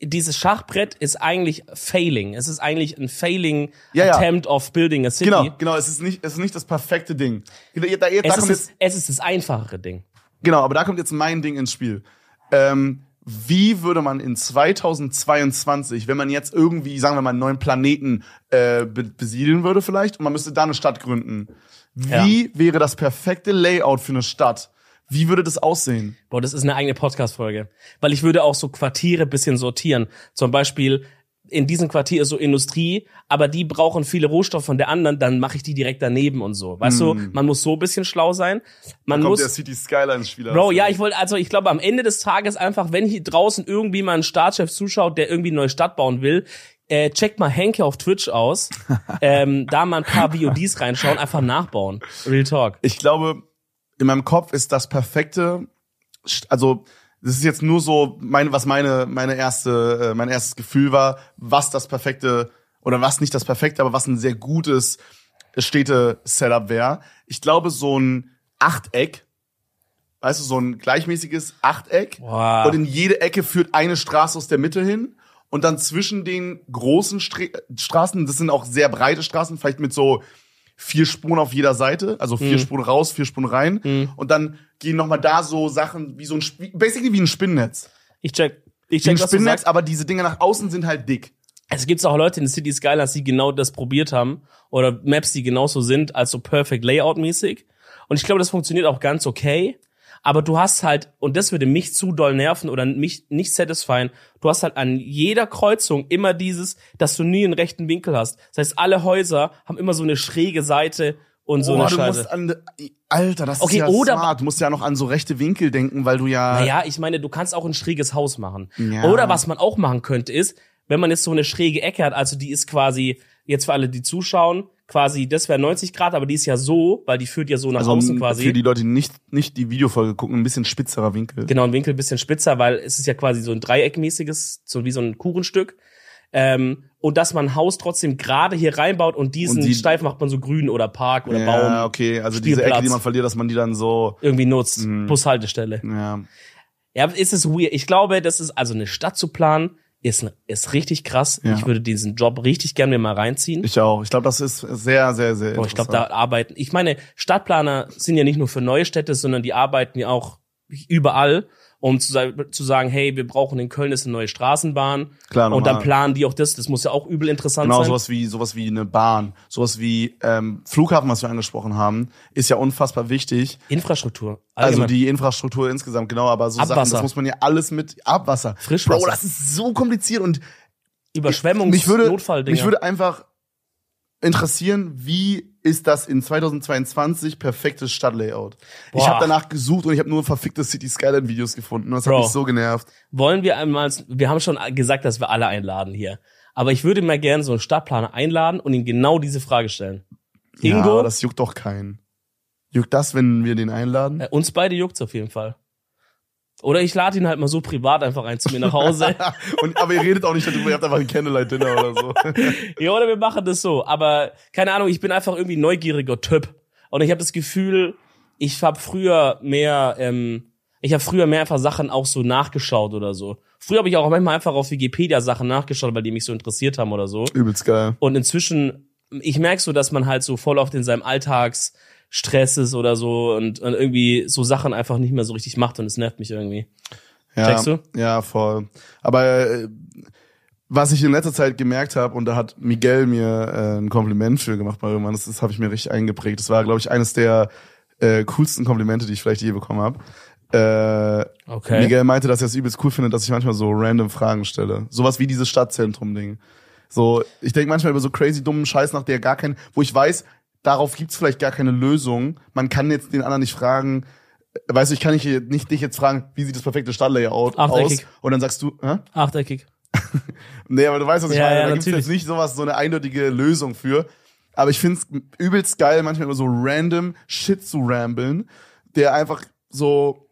dieses Schachbrett ist eigentlich failing. Es ist eigentlich ein failing Ja, ja. attempt of building a city. Genau, genau, es ist nicht, es ist nicht das perfekte Ding. Da, da, da Es, ist jetzt, das, es ist das einfachere Ding. Genau, aber da kommt jetzt mein Ding ins Spiel. Ähm, wie würde man in 2022, wenn man jetzt irgendwie, sagen wir mal, einen neuen Planeten äh, be besiedeln würde vielleicht und man müsste da eine Stadt gründen, wie wäre das perfekte Layout für eine Stadt? Wie würde das aussehen? Boah, das ist eine eigene Podcast-Folge. Weil ich würde auch so Quartiere bisschen sortieren. Zum Beispiel, in diesem Quartier ist so Industrie, aber die brauchen viele Rohstoffe von der anderen, dann mache ich die direkt daneben und so. Weißt du, man muss so ein bisschen schlau sein. Man Kommt muss. der City Skyline ins Spiel? Bro, ja, ich wollte, also ich glaube, am Ende des Tages einfach, wenn hier draußen irgendwie mal ein Staatschef zuschaut, der irgendwie eine neue Stadt bauen will, äh, checkt mal Henke auf Twitch aus, ähm, da mal ein paar VODs reinschauen, einfach nachbauen. Real Talk. Ich glaube, in meinem Kopf ist das perfekte, also das ist jetzt nur so meine, was meine meine erste äh, mein erstes Gefühl war, was das perfekte oder was nicht das perfekte, aber was ein sehr gutes Städte-Setup wäre. Ich glaube so ein Achteck, weißt du, so ein gleichmäßiges Achteck Boah. und in jede Ecke führt eine Straße aus der Mitte hin und dann zwischen den großen Stre Straßen, das sind auch sehr breite Straßen, vielleicht mit so vier Spuren auf jeder Seite, also vier Spuren raus, vier Spuren rein. Und dann gehen nochmal da so Sachen wie so ein, Sp basically wie ein Spinnennetz. Ich check, ich Wie ein check, was du Spinnennetz, aber diese Dinger nach außen sind halt dick. Es gibt auch Leute in City Skylines, die genau das probiert haben oder Maps, die genauso sind, also perfect Layout-mäßig. Und ich glaube, das funktioniert auch ganz okay. Aber du hast halt, und das würde mich zu doll nerven oder mich nicht satisfyen, du hast halt an jeder Kreuzung immer dieses, dass du nie einen rechten Winkel hast. Das heißt, alle Häuser haben immer so eine schräge Seite und so oh, eine du Scheiße. musst an, Alter, das Okay, ist ja oder- smart. Du musst ja noch an so rechte Winkel denken, weil du ja. Naja, ich meine, du kannst auch ein schräges Haus machen. Ja. Oder was man auch machen könnte, ist, wenn man jetzt so eine schräge Ecke hat, also die ist quasi, jetzt für alle, die zuschauen, quasi, das wäre 90 Grad, aber die ist ja so, weil die führt ja so nach also außen quasi. für die Leute, die nicht, nicht die Videofolge gucken, ein bisschen spitzerer Winkel. Genau, ein Winkel ein bisschen spitzer, weil es ist ja quasi so ein dreieckmäßiges, so wie so ein Kuchenstück. Ähm, und dass man ein Haus trotzdem gerade hier reinbaut und diesen Und die- Steif macht man so grün oder Park oder ja, Baum okay. Also diese Ecke, Spielplatz. die man verliert, dass man die dann so. irgendwie nutzt. Mhm. Bushaltestelle. Ja. Ja, aber ist es weird. Ich glaube, das ist also eine Stadt zu planen, ist, ist richtig krass. Ja. Ich würde diesen Job richtig gerne mir mal reinziehen. Ich auch. Ich glaube, das ist sehr, sehr, sehr. Boah, ich glaube, da arbeiten. Ich meine, Stadtplaner sind ja nicht nur für neue Städte, sondern die arbeiten ja auch überall, um zu, zu sagen, hey, wir brauchen in Köln ist eine neue Straßenbahn. Klar, und dann normal. planen die auch das. Das muss ja auch übel interessant Genau, sein. sowas wie, sowas wie eine Bahn, sowas wie ähm, Flughafen, was wir angesprochen haben, ist ja unfassbar wichtig. Infrastruktur. Also Allgemein. die Infrastruktur insgesamt, genau, aber so Sachen, Abwasser. das muss man ja alles mit Abwasser. Frischwasser. Bro, das ist so kompliziert und Überschwemmungs mich würde, Notfalldinger. mich würde einfach interessieren, wie ist das in 2022 perfektes Stadtlayout? Ich Boah. habe danach gesucht und ich habe nur verfickte City Skyline Videos gefunden und das Bro. hat mich so genervt. Wollen wir einmal, wir haben schon gesagt, dass wir alle einladen hier. Aber ich würde mal gerne so einen Stadtplaner einladen und ihm genau diese Frage stellen. Ja, Ingo, aber das juckt doch keinen. Juckt das, wenn wir den einladen? äh, uns beide juckt's auf jeden Fall. Oder ich lade ihn halt mal so privat einfach ein zu mir nach Hause. und, aber ihr redet auch nicht darüber, ihr habt einfach ein Candlelight-Dinner oder so. ja, oder wir machen das so. Aber keine Ahnung, ich bin einfach irgendwie ein neugieriger Typ. Und ich habe das Gefühl, ich habe früher mehr, ähm, ich habe früher mehr einfach Sachen auch so nachgeschaut oder so. Früher habe ich auch manchmal einfach auf Wikipedia Sachen nachgeschaut, weil die mich so interessiert haben oder so. Übelst geil. Und inzwischen, ich merk so, dass man halt so voll oft in seinem Alltagsstress ist oder so und, und irgendwie so Sachen einfach nicht mehr so richtig macht und es nervt mich irgendwie. Ja, Checkst du? Ja, voll. Aber äh, was ich in letzter Zeit gemerkt habe, und da hat Miguel mir äh, ein Kompliment für gemacht bei irgendwann, das, das habe ich mir richtig eingeprägt. Das war, glaube ich, eines der äh, coolsten Komplimente, die ich vielleicht je bekommen habe. Äh, Okay. Miguel meinte, dass er es übelst cool findet, dass ich manchmal so random Fragen stelle. Sowas wie dieses Stadtzentrum-Ding. So, ich denke manchmal über so crazy dummen Scheiß nach, der gar kein, wo ich weiß, darauf gibt's vielleicht gar keine Lösung. Man kann jetzt den anderen nicht fragen, äh, weißt du, ich kann nicht, nicht dich jetzt fragen, wie sieht das perfekte Stadtlayout aus? Und dann sagst du, hä? Achteckig. Nee, aber du weißt, was ich Ja, meine. ja, da gibt's natürlich. jetzt nicht sowas, so eine eindeutige Lösung für. Aber ich find's übelst geil, manchmal immer so random Shit zu ramblen, der einfach so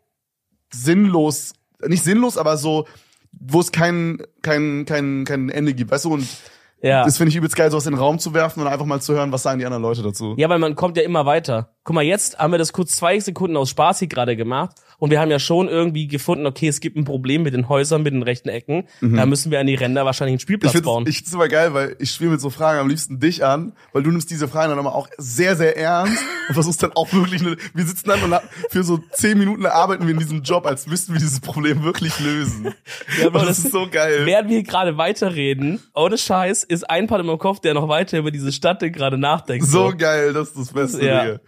sinnlos, nicht sinnlos, aber so, wo es kein, kein, kein, kein Ende gibt, weißt du? Und Ja. das finde ich übelst geil, sowas in den Raum zu werfen und einfach mal zu hören, was sagen die anderen Leute dazu. Ja, weil man kommt ja immer weiter. Guck mal, jetzt haben wir das kurz zwei Sekunden aus Spaß hier gerade gemacht und wir haben ja schon irgendwie gefunden, okay, es gibt ein Problem mit den Häusern, mit den rechten Ecken. Da müssen wir an die Ränder wahrscheinlich einen Ich Spielplatz find's, bauen. ich find's immer geil, weil ich spiele mit so Fragen am liebsten dich an, weil du nimmst diese Fragen dann aber auch sehr, sehr ernst und versuchst dann auch wirklich eine, wir sitzen dann und für so zehn Minuten arbeiten wir in diesem Job, als müssten wir dieses Problem wirklich lösen. Ja, aber das das- ist so geil. Während wir hier gerade weiterreden, ohne Scheiß, ist ein Part in meinem Kopf, der noch weiter über diese Stadt gerade nachdenkt. So geil, das ist das Beste, Ja. Digga.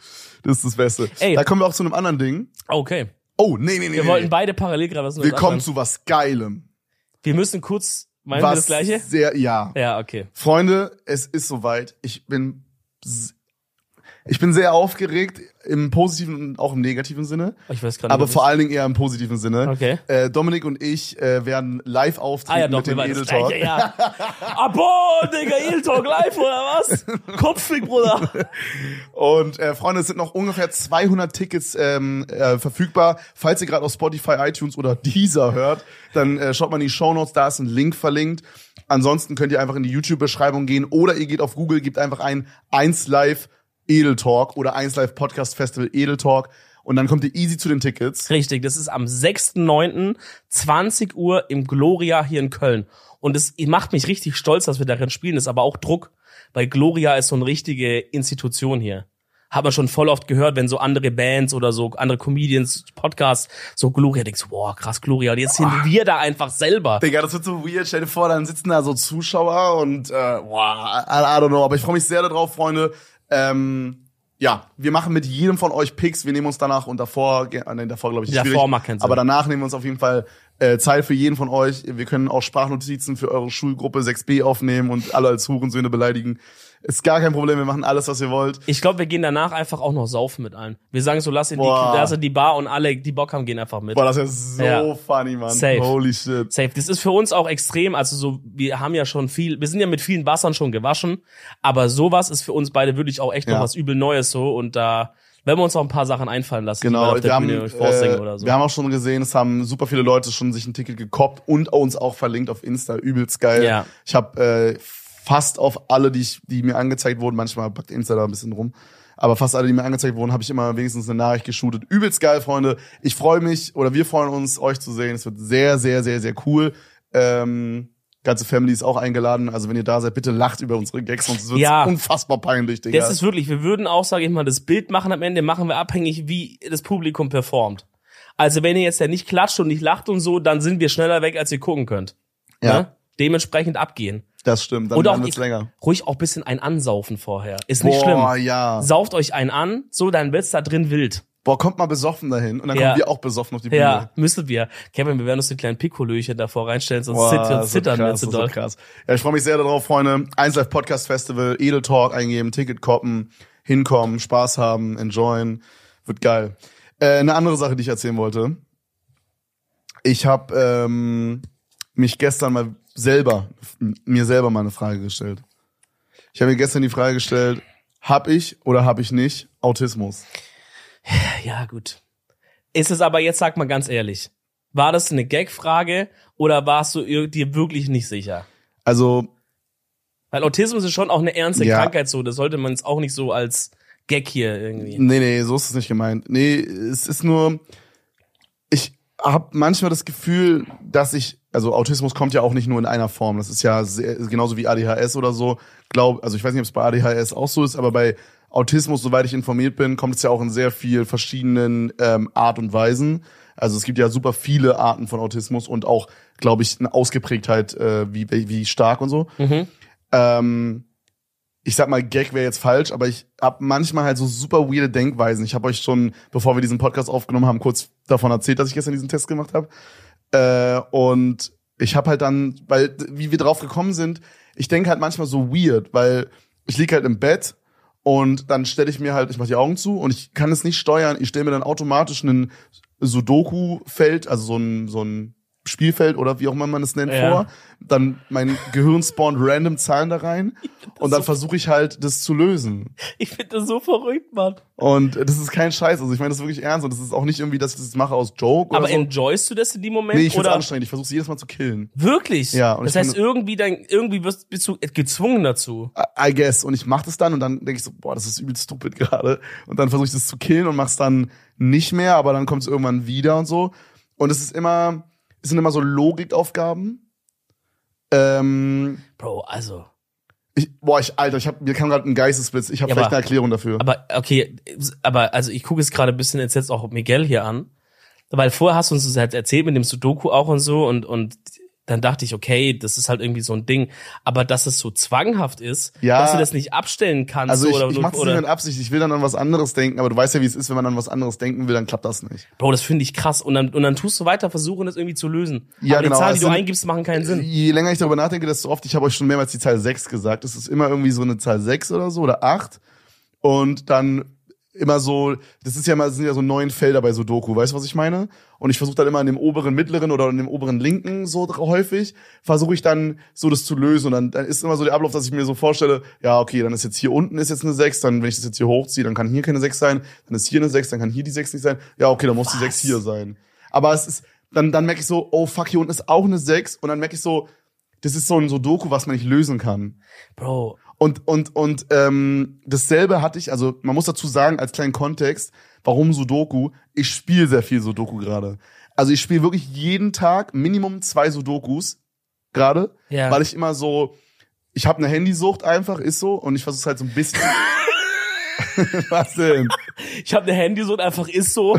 Das ist das Beste. Ey. Da kommen wir auch zu einem anderen Ding. Okay. Oh, nee, nee, nee. Wir nee. wollten beide parallel gerade was wir kommen zu was Geilem. Wir müssen kurz, meinen was wir das Gleiche? Sehr, ja. Ja, okay. Freunde, es ist soweit. Ich bin, ich bin sehr aufgeregt im positiven und auch im negativen Sinne. Ich weiß gerade Aber vor allen Dingen eher im positiven Sinne. Okay. Äh, Dominik und ich äh, werden live auftreten Ah ja, doch, mit dem Edel Talk. Gleiche, ja. Ah, boah, Digga, Edel Talk live, oder was? Kopfig, Bruder. Und äh, Freunde, es sind noch ungefähr 200 Tickets ähm, äh, verfügbar. Falls ihr gerade auf Spotify, iTunes oder Deezer hört, dann äh, schaut mal in die Show Notes, da ist ein Link verlinkt. Ansonsten könnt ihr einfach in die YouTube-Beschreibung gehen oder ihr geht auf Google, gebt einfach ein 1 Live Edel Talk oder 1 Live Podcast Festival Edel Talk und dann kommt ihr easy zu den Tickets. Richtig, das ist am 6.9., 20 Uhr im Gloria hier in Köln. Und es macht mich richtig stolz, dass wir darin spielen, das ist aber auch Druck, weil Gloria ist so eine richtige Institution hier. Hat man schon voll oft gehört, wenn so andere Bands oder so andere Comedians, Podcasts, so Gloria, denkst du, boah, krass, Gloria, und jetzt sind wir da einfach selber. Digga, das wird so weird. Stell dir vor, dann sitzen da so Zuschauer und äh, boah, I, I don't know. Aber ich freue mich sehr darauf, Freunde. Ähm, ja, wir machen mit jedem von euch Picks. Wir nehmen uns danach und davor, ah, nee, davor glaube ich ist Davor schwierig, macht keinen Sinn. aber danach nehmen wir uns auf jeden Fall äh, Zeit für jeden von euch. Wir können auch Sprachnotizen für eure Schulgruppe 6b aufnehmen und alle als Hurensöhne beleidigen. Ist gar kein Problem. Wir machen alles, was ihr wollt. Ich glaube, wir gehen danach einfach auch noch saufen mit allen. Wir sagen so, lass in die, Boah. lass in die Bar und alle, die Bock haben, gehen einfach mit. Boah, das ist so Ja. funny, Mann. Safe. Holy shit. Safe. Das ist für uns auch extrem. Also so, wir haben ja schon viel, wir sind ja mit vielen Wassern schon gewaschen, aber sowas ist für uns beide wirklich auch echt noch Ja. was übel Neues so und da werden wir uns auch ein paar Sachen einfallen lassen, Genau, wir haben, äh, oder so. wir haben auch schon gesehen, es haben super viele Leute schon sich ein Ticket gekoppt und uns auch verlinkt auf Insta. Übelst geil. Ja. Ich habe äh, fast auf alle, die, ich, die mir angezeigt wurden, manchmal packt Insta da ein bisschen rum, aber fast alle, die mir angezeigt wurden, habe ich immer wenigstens eine Nachricht geshootet. Übelst geil, Freunde. Ich freue mich oder wir freuen uns, euch zu sehen. Es wird sehr, sehr, sehr, sehr cool. Ähm, ganze Family ist auch eingeladen. Also wenn ihr da seid, bitte lacht über unsere Gags, sonst wird Ja. unfassbar peinlich, Digga. Das ist wirklich, wir würden auch, sage ich mal, das Bild machen am Ende, machen wir abhängig, wie das Publikum performt. Also wenn ihr jetzt ja nicht klatscht und nicht lacht und so, dann sind wir schneller weg, als ihr gucken könnt. ja, Ne? Dementsprechend abgehen. das stimmt. Dann, dann wird's länger. ruhig auch bisschen ein ansaufen vorher. Ist nicht Boah, schlimm. ja. Sauft euch einen an, so dann wird's da drin wild. Boah, kommt mal besoffen dahin und dann Ja. kommen wir auch besoffen auf die Bühne. Ja, müsstet wir. Kevin, wir werden uns den kleinen Pikolöchen davor reinstellen, sonst Boah, zittern, wir zu doll. krass. Ja, ich freue mich sehr darauf, Freunde. 1 Live Podcast Festival, Edel Talk eingeben, Ticket koppen, hinkommen, Spaß haben, enjoyen. Wird geil. Äh, eine andere Sache, die ich erzählen wollte. Ich habe ähm, mich gestern mal selber, mir selber mal eine Frage gestellt. Ich habe mir gestern die Frage gestellt, hab ich oder hab ich nicht Autismus? Ja, gut. Ist es aber jetzt, sag mal ganz ehrlich, war das eine Gag-Frage oder warst du ir- dir wirklich nicht sicher? Also Weil Autismus ist schon auch eine ernste Ja. Krankheit so, das sollte man jetzt auch nicht so als Gag hier irgendwie. Nee, nee, so ist es nicht gemeint. Nee, es ist nur, ich habe manchmal das Gefühl, dass ich, also Autismus kommt ja auch nicht nur in einer Form. Das ist ja sehr, genauso wie ADHS oder so. Glaub, also ich weiß nicht, ob es bei ADHS auch so ist, aber bei Autismus, soweit ich informiert bin, kommt es ja auch in sehr viel verschiedenen ähm, Art und Weisen. Also es gibt ja super viele Arten von Autismus und auch, glaube ich, eine Ausgeprägtheit, äh, wie, wie stark und so. Mhm. Ähm, ich sag mal, Gag wäre jetzt falsch, aber ich hab manchmal halt so super weirde Denkweisen. Ich habe euch schon, bevor wir diesen Podcast aufgenommen haben, kurz davon erzählt, dass ich gestern diesen Test gemacht habe. Äh, und ich habe halt dann, weil wie wir drauf gekommen sind, ich denke halt manchmal so weird, weil ich lieg halt im Bett und dann stelle ich mir halt, ich mache die Augen zu und ich kann es nicht steuern. Ich stelle mir dann automatisch einen Sudoku-Feld, also so ein, so ein Spielfeld oder wie auch immer man es nennt, Ja. vor. Dann mein Gehirn spawnt random Zahlen da rein und dann so- versuche ich halt, das zu lösen. Ich finde das so verrückt, Mann. Und das ist kein Scheiß. Also ich meine das ist wirklich ernst und das ist auch nicht irgendwie, dass ich das mache aus Joke Aber oder so. enjoyst du das in dem Moment? Nee, ich find's oder? anstrengend. Ich versuche jedes Mal zu killen. Wirklich? Ja, und das heißt, finde- irgendwie, dann, irgendwie wirst, bist du gezwungen dazu. I guess. Und ich mach das dann und dann denke ich so, boah, das ist übel stupid gerade. Und dann versuche ich das zu killen und mach's dann nicht mehr, aber dann kommt es irgendwann wieder und so. Und es ist immer, es sind immer so Logikaufgaben. Ähm, Bro, also. ich, boah, ich, Alter, ich hab, mir kam gerade ein Geistesblitz. Ich habe Ja, vielleicht aber- eine Erklärung dafür. Aber okay, aber also ich gucke es gerade ein bisschen jetzt, jetzt auch Miguel hier an. Weil vorher hast du uns das halt erzählt mit dem Sudoku auch und so und, und dann dachte ich, okay, das ist halt irgendwie so ein Ding. Aber dass es so zwanghaft ist, Ja. dass du das nicht abstellen kannst also so, ich, oder, ich mach das oder nicht mit Absicht. Ich will dann an was anderes denken, aber du weißt ja, wie es ist, wenn man an was anderes denken will, dann klappt das nicht. Bro, das finde ich krass. Und dann, und dann tust du weiter versuchen, das irgendwie zu lösen. Ja, Aber genau, die Zahlen, es die du sind- eingibst, machen keinen Sinn. Je länger ich darüber nachdenke, desto oft, ich habe euch schon mehrmals die Zahl 6 gesagt. Es ist immer irgendwie so eine Zahl 6 oder so oder 8. Und dann immer so, das ist ja mal, sind ja so neun Felder bei Sudoku, weißt du, was ich meine? Und ich versuche dann immer in dem oberen mittleren oder in dem oberen linken so häufig, versuche ich dann so das zu lösen. Und dann, dann ist immer so der Ablauf, dass ich mir so vorstelle, ja, okay, dann ist jetzt hier unten ist jetzt eine 6, dann wenn ich das jetzt hier hochziehe, dann kann hier keine 6 sein, dann ist hier eine 6, dann kann hier die 6 nicht sein. Ja, okay, dann muss die 6 hier sein. Aber es ist, dann, dann merke ich so, oh fuck, hier unten ist auch eine 6 und dann merke ich so, das ist so ein Sudoku, was man nicht lösen kann. Bro, Und, und, und ähm, dasselbe hatte ich, also man muss dazu sagen, als kleinen Kontext, warum Sudoku? Ich spiele sehr viel Sudoku gerade. Also ich spiele wirklich jeden Tag Minimum zwei Sudokus gerade, Ja. weil ich immer so, ich habe eine Handysucht einfach, ist so, und ich versuche halt so ein bisschen. Was denn? ich habe eine Handy so und einfach ist so.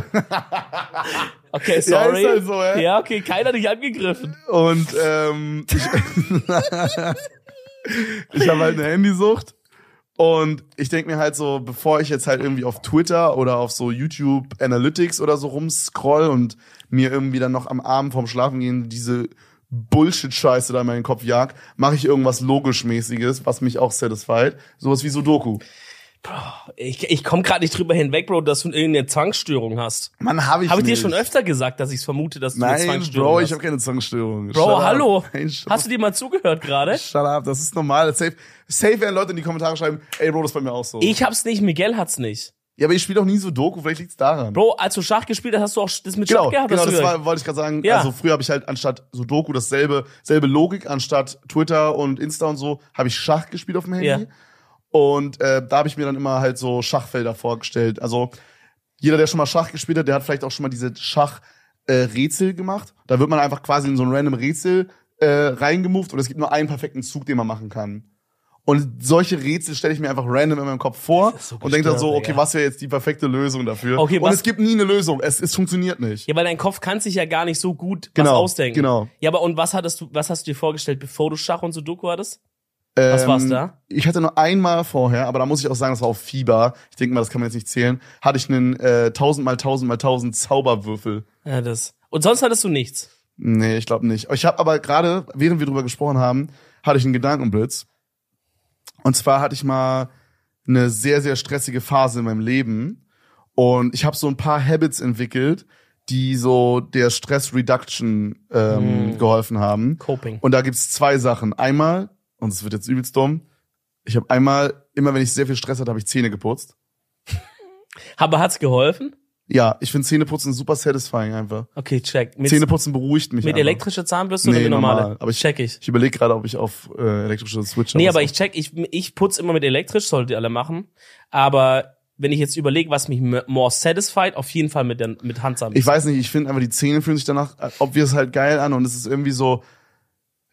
Okay, sorry. Ja, halt so, ja. ja okay, keiner hat dich angegriffen. Und ähm, ich, ich habe halt eine Handysucht Und ich denk mir halt so, bevor ich jetzt halt irgendwie auf Twitter oder auf so YouTube Analytics oder so rumscroll und mir irgendwie dann noch am Abend vorm Schlafengehen diese Bullshit-Scheiße da in meinen Kopf jagt, mache ich irgendwas logisch-mäßiges, was mich auch satisfied. Sowas wie Sudoku. Ich, ich komme gerade nicht drüber hinweg, Bro, dass du irgendeine Zwangsstörung hast. Mann, habe ich Habe ich dir schon öfter gesagt, dass ich vermute, dass du eine Nein, Zwangsstörung Bro, hast? ich habe keine Zwangsstörung. Bro, Shut hallo. Nein, Hast du dir mal zugehört gerade? Shut up, das ist normal. Safe, safe werden Leute in die Kommentare schreiben, ey Bro, das ist bei mir auch so. Ich hab's nicht, Miguel hat's nicht. ja, aber ich spiele auch nie Sudoku, vielleicht liegt's daran. Bro, als du Schach gespielt hast, hast du auch das mit Schach Genau, gehabt. genau, das war, wollte ich gerade sagen. Ja. Also früher habe ich halt anstatt Sudoku dasselbe, selbe Logik, anstatt Twitter und Insta und so, habe ich Schach gespielt auf dem Handy. Ja. Und äh, da habe ich mir dann immer halt so Schachfelder vorgestellt. Also jeder, der schon mal Schach gespielt hat, der hat vielleicht auch schon mal diese Schach-Rätsel äh, gemacht. Da wird man einfach quasi in so ein random Rätsel äh, reingemoved und es gibt nur einen perfekten Zug, den man machen kann. Und solche Rätsel stelle ich mir einfach random in meinem Kopf vor so und denke dann so, okay, Digga. was wäre jetzt die perfekte Lösung dafür? Okay, und was- es gibt nie eine Lösung. Es, es funktioniert nicht. Ja, weil dein Kopf kann sich ja gar nicht so gut was Genau, ausdenken. genau. Ja, aber und was hattest du, was hast du dir vorgestellt, bevor du Schach und Sudoku hattest? Was Ähm, war's da? Ich hatte nur einmal vorher, aber da muss ich auch sagen, das war auf Fieber. Ich denke mal, das kann man jetzt nicht zählen. Hatte ich einen äh, 1000 mal 1000 mal 1000 Zauberwürfel. Ja, das. Und sonst hattest du nichts. Nee, ich glaube nicht. Ich habe aber gerade, während wir drüber gesprochen haben, hatte ich einen Gedankenblitz. Und zwar hatte ich mal eine sehr, sehr stressige Phase in meinem Leben. Und ich habe so ein paar Habits entwickelt, die so der Stress Reduction ähm, Mm. geholfen haben. Coping. Und da gibt's zwei Sachen. Einmal, und es wird jetzt übelst dumm, ich habe einmal, immer wenn ich sehr viel Stress hatte, habe ich Zähne geputzt. Aber hat's geholfen? Ja, ich finde Zähneputzen super satisfying einfach. Okay, check. Mit, Zähneputzen beruhigt mich mit einfach. elektrischer Zahnbürste oder Nee, mit normale? normal. Aber ich- check ich. Ich überlege gerade, ob ich auf äh, elektrische Switch Nee, aber so. ich check, ich, ich putz immer mit elektrisch, solltet ihr alle machen. Aber wenn ich jetzt überlege, was mich more satisfied, auf jeden Fall mit, der, mit Handzahnbürste. Ich weiß nicht, ich finde einfach, die Zähne fühlen sich danach, ob wir es halt geil an und es ist irgendwie so,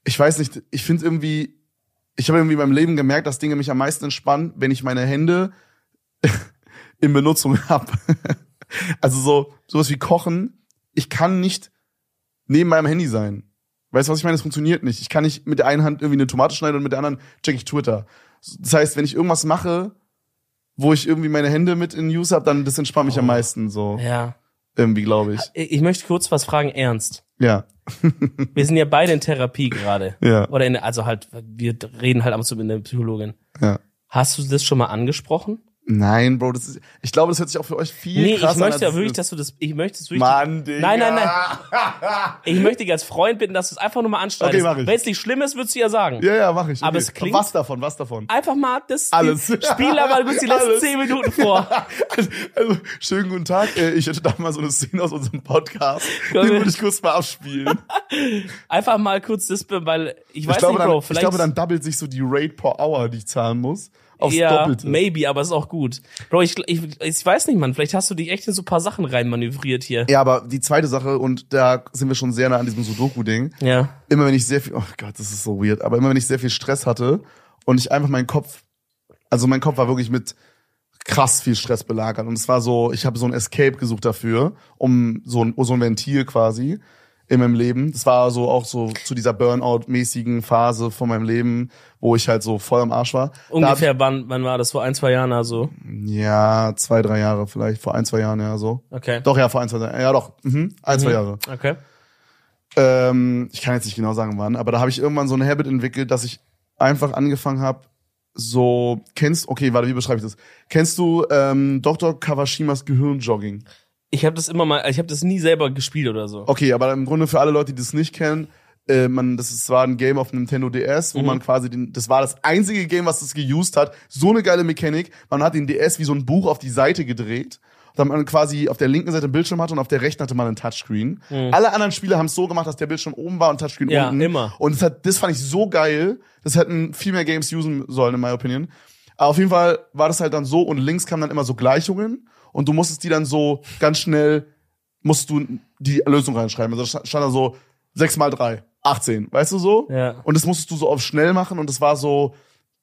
ich weiß nicht, ich finde irgendwie, ich habe irgendwie meinem Leben gemerkt, dass Dinge mich am meisten entspannen, wenn ich meine Hände in Benutzung habe. also so, sowas wie Kochen, ich kann nicht neben meinem Handy sein. Weißt du, was ich meine? Es funktioniert nicht. Ich kann nicht mit der einen Hand irgendwie eine Tomate schneiden und mit der anderen check ich Twitter. Das heißt, wenn ich irgendwas mache, wo ich irgendwie meine Hände mit in Use habe, dann das entspannt mich am meisten so. ja. Irgendwie, glaube ich. Ich möchte kurz was fragen, ernst. Ja. Wir sind ja beide in Therapie gerade. Ja. Oder in, also halt, wir reden halt ab und zu mit einer Psychologin. Ja. Hast du das schon mal angesprochen? Nein, Bro, das ist, ich glaube, das hört sich auch für euch viel Nee, ich krasser möchte ja an, als wirklich, es dass du das, ich möchte es wirklich. Mann, Digga. Nein, nein, nein. Ich möchte dich als Freund bitten, dass du es einfach nur mal anschneidest. Okay, mach ich. Wenn es nicht schlimm ist, würdest du ja sagen. Ja, ja, mach ich. Aber okay. es klingt- Was davon, was davon? Einfach mal das Alles. Die, spiel mal kurz die letzten zehn Minuten vor. Also, schönen guten Tag. Äh, Ich hätte da mal so eine Szene aus unserem Podcast. Den wir- würde ich kurz mal abspielen. Einfach mal kurz das, weil ich weiß ich, glaube, nicht, dann, Bro, ich vielleicht. glaube, dann doubelt sich so die Rate per Hour, die ich zahlen muss, aufs ja, Doppelte. maybe, aber ist auch gut. Bro, ich, ich, ich weiß nicht, Mann. Vielleicht hast du dich echt in so ein paar Sachen reinmanövriert hier. Ja, aber die zweite Sache, und da sind wir schon sehr nah an diesem Sudoku-Ding. Ja. Immer wenn ich sehr viel, oh Gott, das ist so weird, aber immer wenn ich sehr viel Stress hatte und ich einfach meinen Kopf, also mein Kopf war wirklich mit krass viel Stress belagert und es war so, ich habe so ein Escape gesucht dafür, um so ein, so ein Ventil quasi in meinem Leben. Das war so auch so zu dieser Burnout-mäßigen Phase von meinem Leben, wo ich halt so voll am Arsch war. Ungefähr, wann, wann war das? Vor ein, zwei Jahren also. ja, zwei, drei Jahre vielleicht, vor ein, zwei Jahren, ja, so. Okay. Doch, ja, vor ein, zwei Jahren, ja doch, mhm, ein, zwei Jahre. Okay. Ähm, ich kann jetzt nicht genau sagen wann, aber da habe ich irgendwann so eine Habit entwickelt, dass ich einfach angefangen habe, so, kennst, okay, warte, wie beschreibe ich das? Kennst du ähm, Dr. Kawashimas Gehirnjogging? Ich habe das immer mal, ich habe das nie selber gespielt oder so. Okay, aber im Grunde für alle Leute, die das nicht kennen, äh, man, das ist zwar ein Game auf Nintendo DS, wo Mhm. man quasi den, das war das einzige Game, was das geused hat. So eine geile Mechanik. Man hat den DS wie so ein Buch auf die Seite gedreht. Damit man quasi auf der linken Seite einen Bildschirm hatte und auf der rechten hatte man einen Touchscreen. Alle anderen Spiele haben es so gemacht, dass der Bildschirm oben war und Touchscreen Mhm. Ja, unten. immer. Und das, hat, das fand ich so geil. Das hätten viel mehr Games usen sollen, in my opinion. Aber auf jeden Fall war das halt dann so und links kamen dann immer so Gleichungen und du musstest die dann so ganz schnell, musst du die Lösung reinschreiben. Also stand da so 6 mal 3, 18, weißt du so? Ja. Und das musstest du so auf schnell machen und das war so,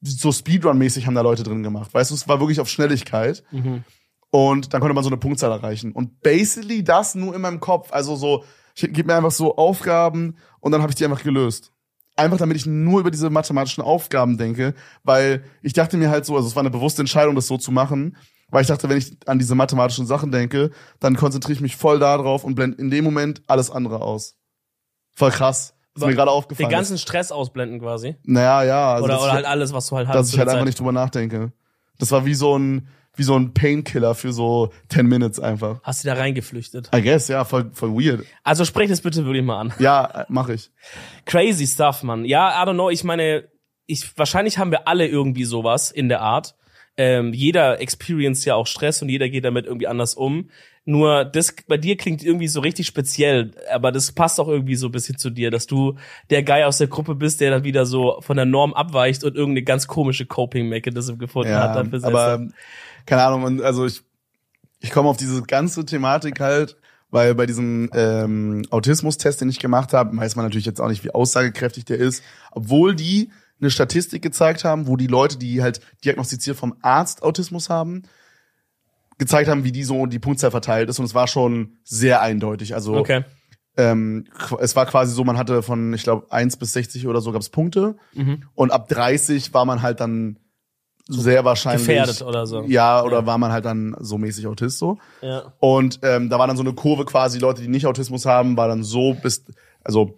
so Speedrun-mäßig haben da Leute drin gemacht. Weißt du, es war wirklich auf Schnelligkeit. Mhm. Und dann konnte man so eine Punktzahl erreichen. Und basically das nur in meinem Kopf. Also so, ich gebe mir einfach so Aufgaben und dann habe ich die einfach gelöst. einfach damit ich nur über diese mathematischen Aufgaben denke, weil ich dachte mir halt so, also es war eine bewusste Entscheidung, das so zu machen, weil ich dachte, wenn ich an diese mathematischen Sachen denke, dann konzentriere ich mich voll darauf und blende in dem Moment alles andere aus. Voll krass. Ist mir gerade aufgefallen. Den ganzen Stress ausblenden quasi. Naja, ja. Also oder, oder halt alles, was du halt hast. dass ich halt der einfach Zeit. nicht drüber nachdenke. Das war wie so ein, wie so ein Painkiller für so 10 Minutes einfach. Hast du da reingeflüchtet. I guess, ja, voll, voll weird. Also sprech das bitte wirklich mal an. Ja, äh, mach ich. Crazy stuff, man. Ja, I don't know. Ich meine, ich, wahrscheinlich haben wir alle irgendwie sowas in der Art. Ähm, jeder experience ja auch Stress und jeder geht damit irgendwie anders um. Nur das bei dir klingt irgendwie so richtig speziell, aber das passt auch irgendwie so ein bisschen zu dir, dass du der Guy aus der Gruppe bist, der dann wieder so von der Norm abweicht und irgendeine ganz komische Coping Mechanism gefunden hat. Ja, Dafür aber keine Ahnung, also ich, ich komme auf diese ganze Thematik halt, weil bei diesem ähm, Autismus-Test, den ich gemacht habe, weiß man natürlich jetzt auch nicht, wie aussagekräftig der ist, obwohl die eine Statistik gezeigt haben, wo die Leute, die halt diagnostiziert vom Arzt Autismus haben, gezeigt haben, wie die so die Punktzahl verteilt ist und es war schon sehr eindeutig. Also okay. ähm, es war quasi so, man hatte von, ich glaube, 1 bis 60 oder so gab's Punkte Mhm. und ab 30 war man halt dann sehr wahrscheinlich Gefährdet oder so. Ja, oder Ja. war man halt dann so mäßig Autist so. Ja. Und ähm, da war dann so eine Kurve quasi, Leute, die nicht Autismus haben, war dann so bis, also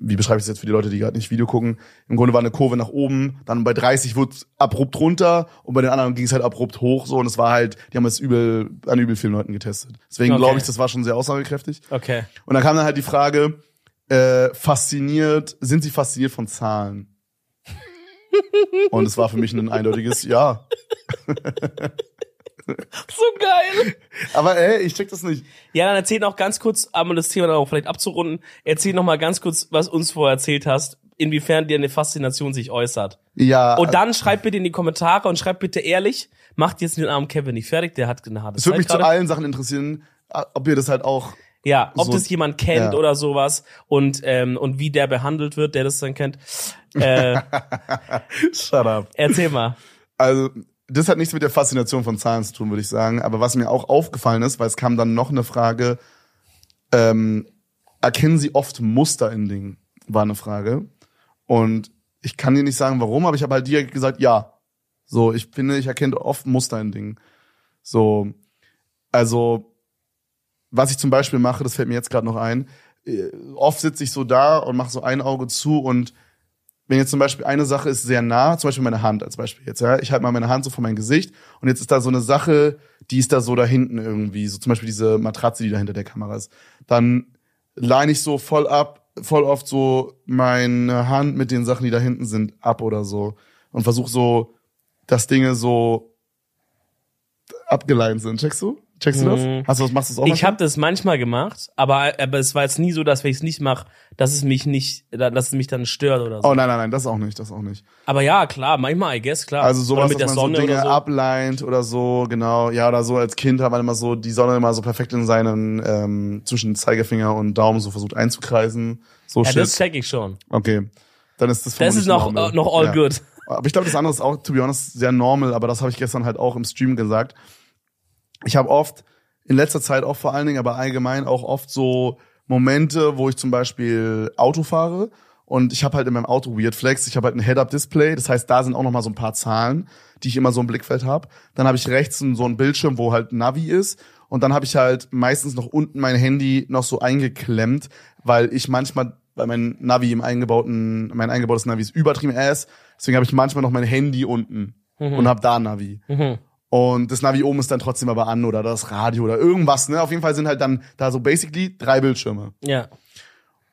wie beschreibe ich das jetzt für die Leute, die gerade nicht Video gucken? Im Grunde war eine Kurve nach oben, dann bei 30 wurde abrupt runter und bei den anderen ging es halt abrupt hoch so und es war halt, die haben es übel an übel vielen Leuten getestet. Deswegen Okay. glaube ich, das war schon sehr aussagekräftig. Okay. Und dann kam dann halt die Frage, äh, fasziniert, sind Sie fasziniert von Zahlen? Und es war für mich ein eindeutiges Ja. So geil. Aber ey, ich check das nicht. Ja, dann erzähl noch ganz kurz, um das Thema dann auch vielleicht abzurunden, erzähl noch mal ganz kurz, was uns vorher erzählt hast, inwiefern dir eine Faszination sich äußert. Ja, Und dann schreib bitte in die Kommentare und schreib bitte ehrlich, macht jetzt den armen Kevin nicht fertig, der hat eine harte es würde mich zu gerade. allen Sachen interessieren, ob ihr das halt auch. Ja, ob so- das jemand kennt ja. oder sowas und ähm, und wie der behandelt wird, der das dann kennt. Äh, Shut up. erzähl mal. Also, das hat nichts mit der Faszination von Zahlen zu tun, würde ich sagen. Aber was mir auch aufgefallen ist, weil es kam dann noch eine Frage, ähm, erkennen Sie oft Muster in Dingen? War eine Frage. Und ich kann dir nicht sagen, warum, aber ich habe halt direkt gesagt, ja. So, ich finde, ich erkenne oft Muster in Dingen. So, also, was ich zum Beispiel mache, das fällt mir jetzt gerade noch ein, äh, oft sitze ich so da und mache so ein Auge zu und wenn jetzt zum Beispiel eine Sache ist sehr nah, zum Beispiel meine Hand als Beispiel jetzt, ja, ich halte mal meine Hand so vor mein Gesicht und jetzt ist da so eine Sache, die ist da so da hinten irgendwie, so zum Beispiel diese Matratze, die da hinter der Kamera ist, dann leine ich so voll ab, voll oft so meine Hand mit den Sachen, die da hinten sind, ab oder so und versuche so, dass Dinge so abgeleint sind. Checkst du? Checkst du das? Mhm. Hast du das, machst du das auch Ich habe das manchmal gemacht, aber aber es war jetzt nie so, dass wenn ich es nicht mache, dass es mich nicht, dass es mich dann stört oder so. Oh nein, nein, nein, das auch nicht, das auch nicht. Aber ja, klar, manchmal I guess klar. Also sowas, oder mit der dass man Sonne so Dinge oder so. ableint oder so, genau. Ja, oder so als Kind hat man immer so die Sonne immer so perfekt in seinen ähm, zwischen Zeigefinger und Daumen so versucht einzukreisen. So Ja, shit. das check ich schon. okay. Dann ist das Das ist noch normal. äh, noch all ja. good. Aber ich glaube, das andere ist auch, to be honest, sehr normal, aber das habe ich gestern halt auch im Stream gesagt. Ich habe oft, in letzter Zeit auch vor allen Dingen, aber allgemein auch oft so Momente, wo ich zum Beispiel Auto fahre und ich habe halt in meinem Auto Weird Flex, ich habe halt ein Head-Up-Display, das heißt, da sind auch noch mal so ein paar Zahlen, die ich immer so im Blickfeld habe. Dann habe ich rechts so einen Bildschirm, wo halt Navi ist und dann habe ich halt meistens noch unten mein Handy noch so eingeklemmt, weil ich manchmal weil mein Navi im eingebauten, mein eingebautes Navi ist übertrieben ass, deswegen habe ich manchmal noch mein Handy unten und habe da ein Navi. Mhm. Und das Navi oben ist dann trotzdem aber an oder das Radio oder irgendwas, ne? Auf jeden Fall sind halt dann da so basically drei Bildschirme. Ja.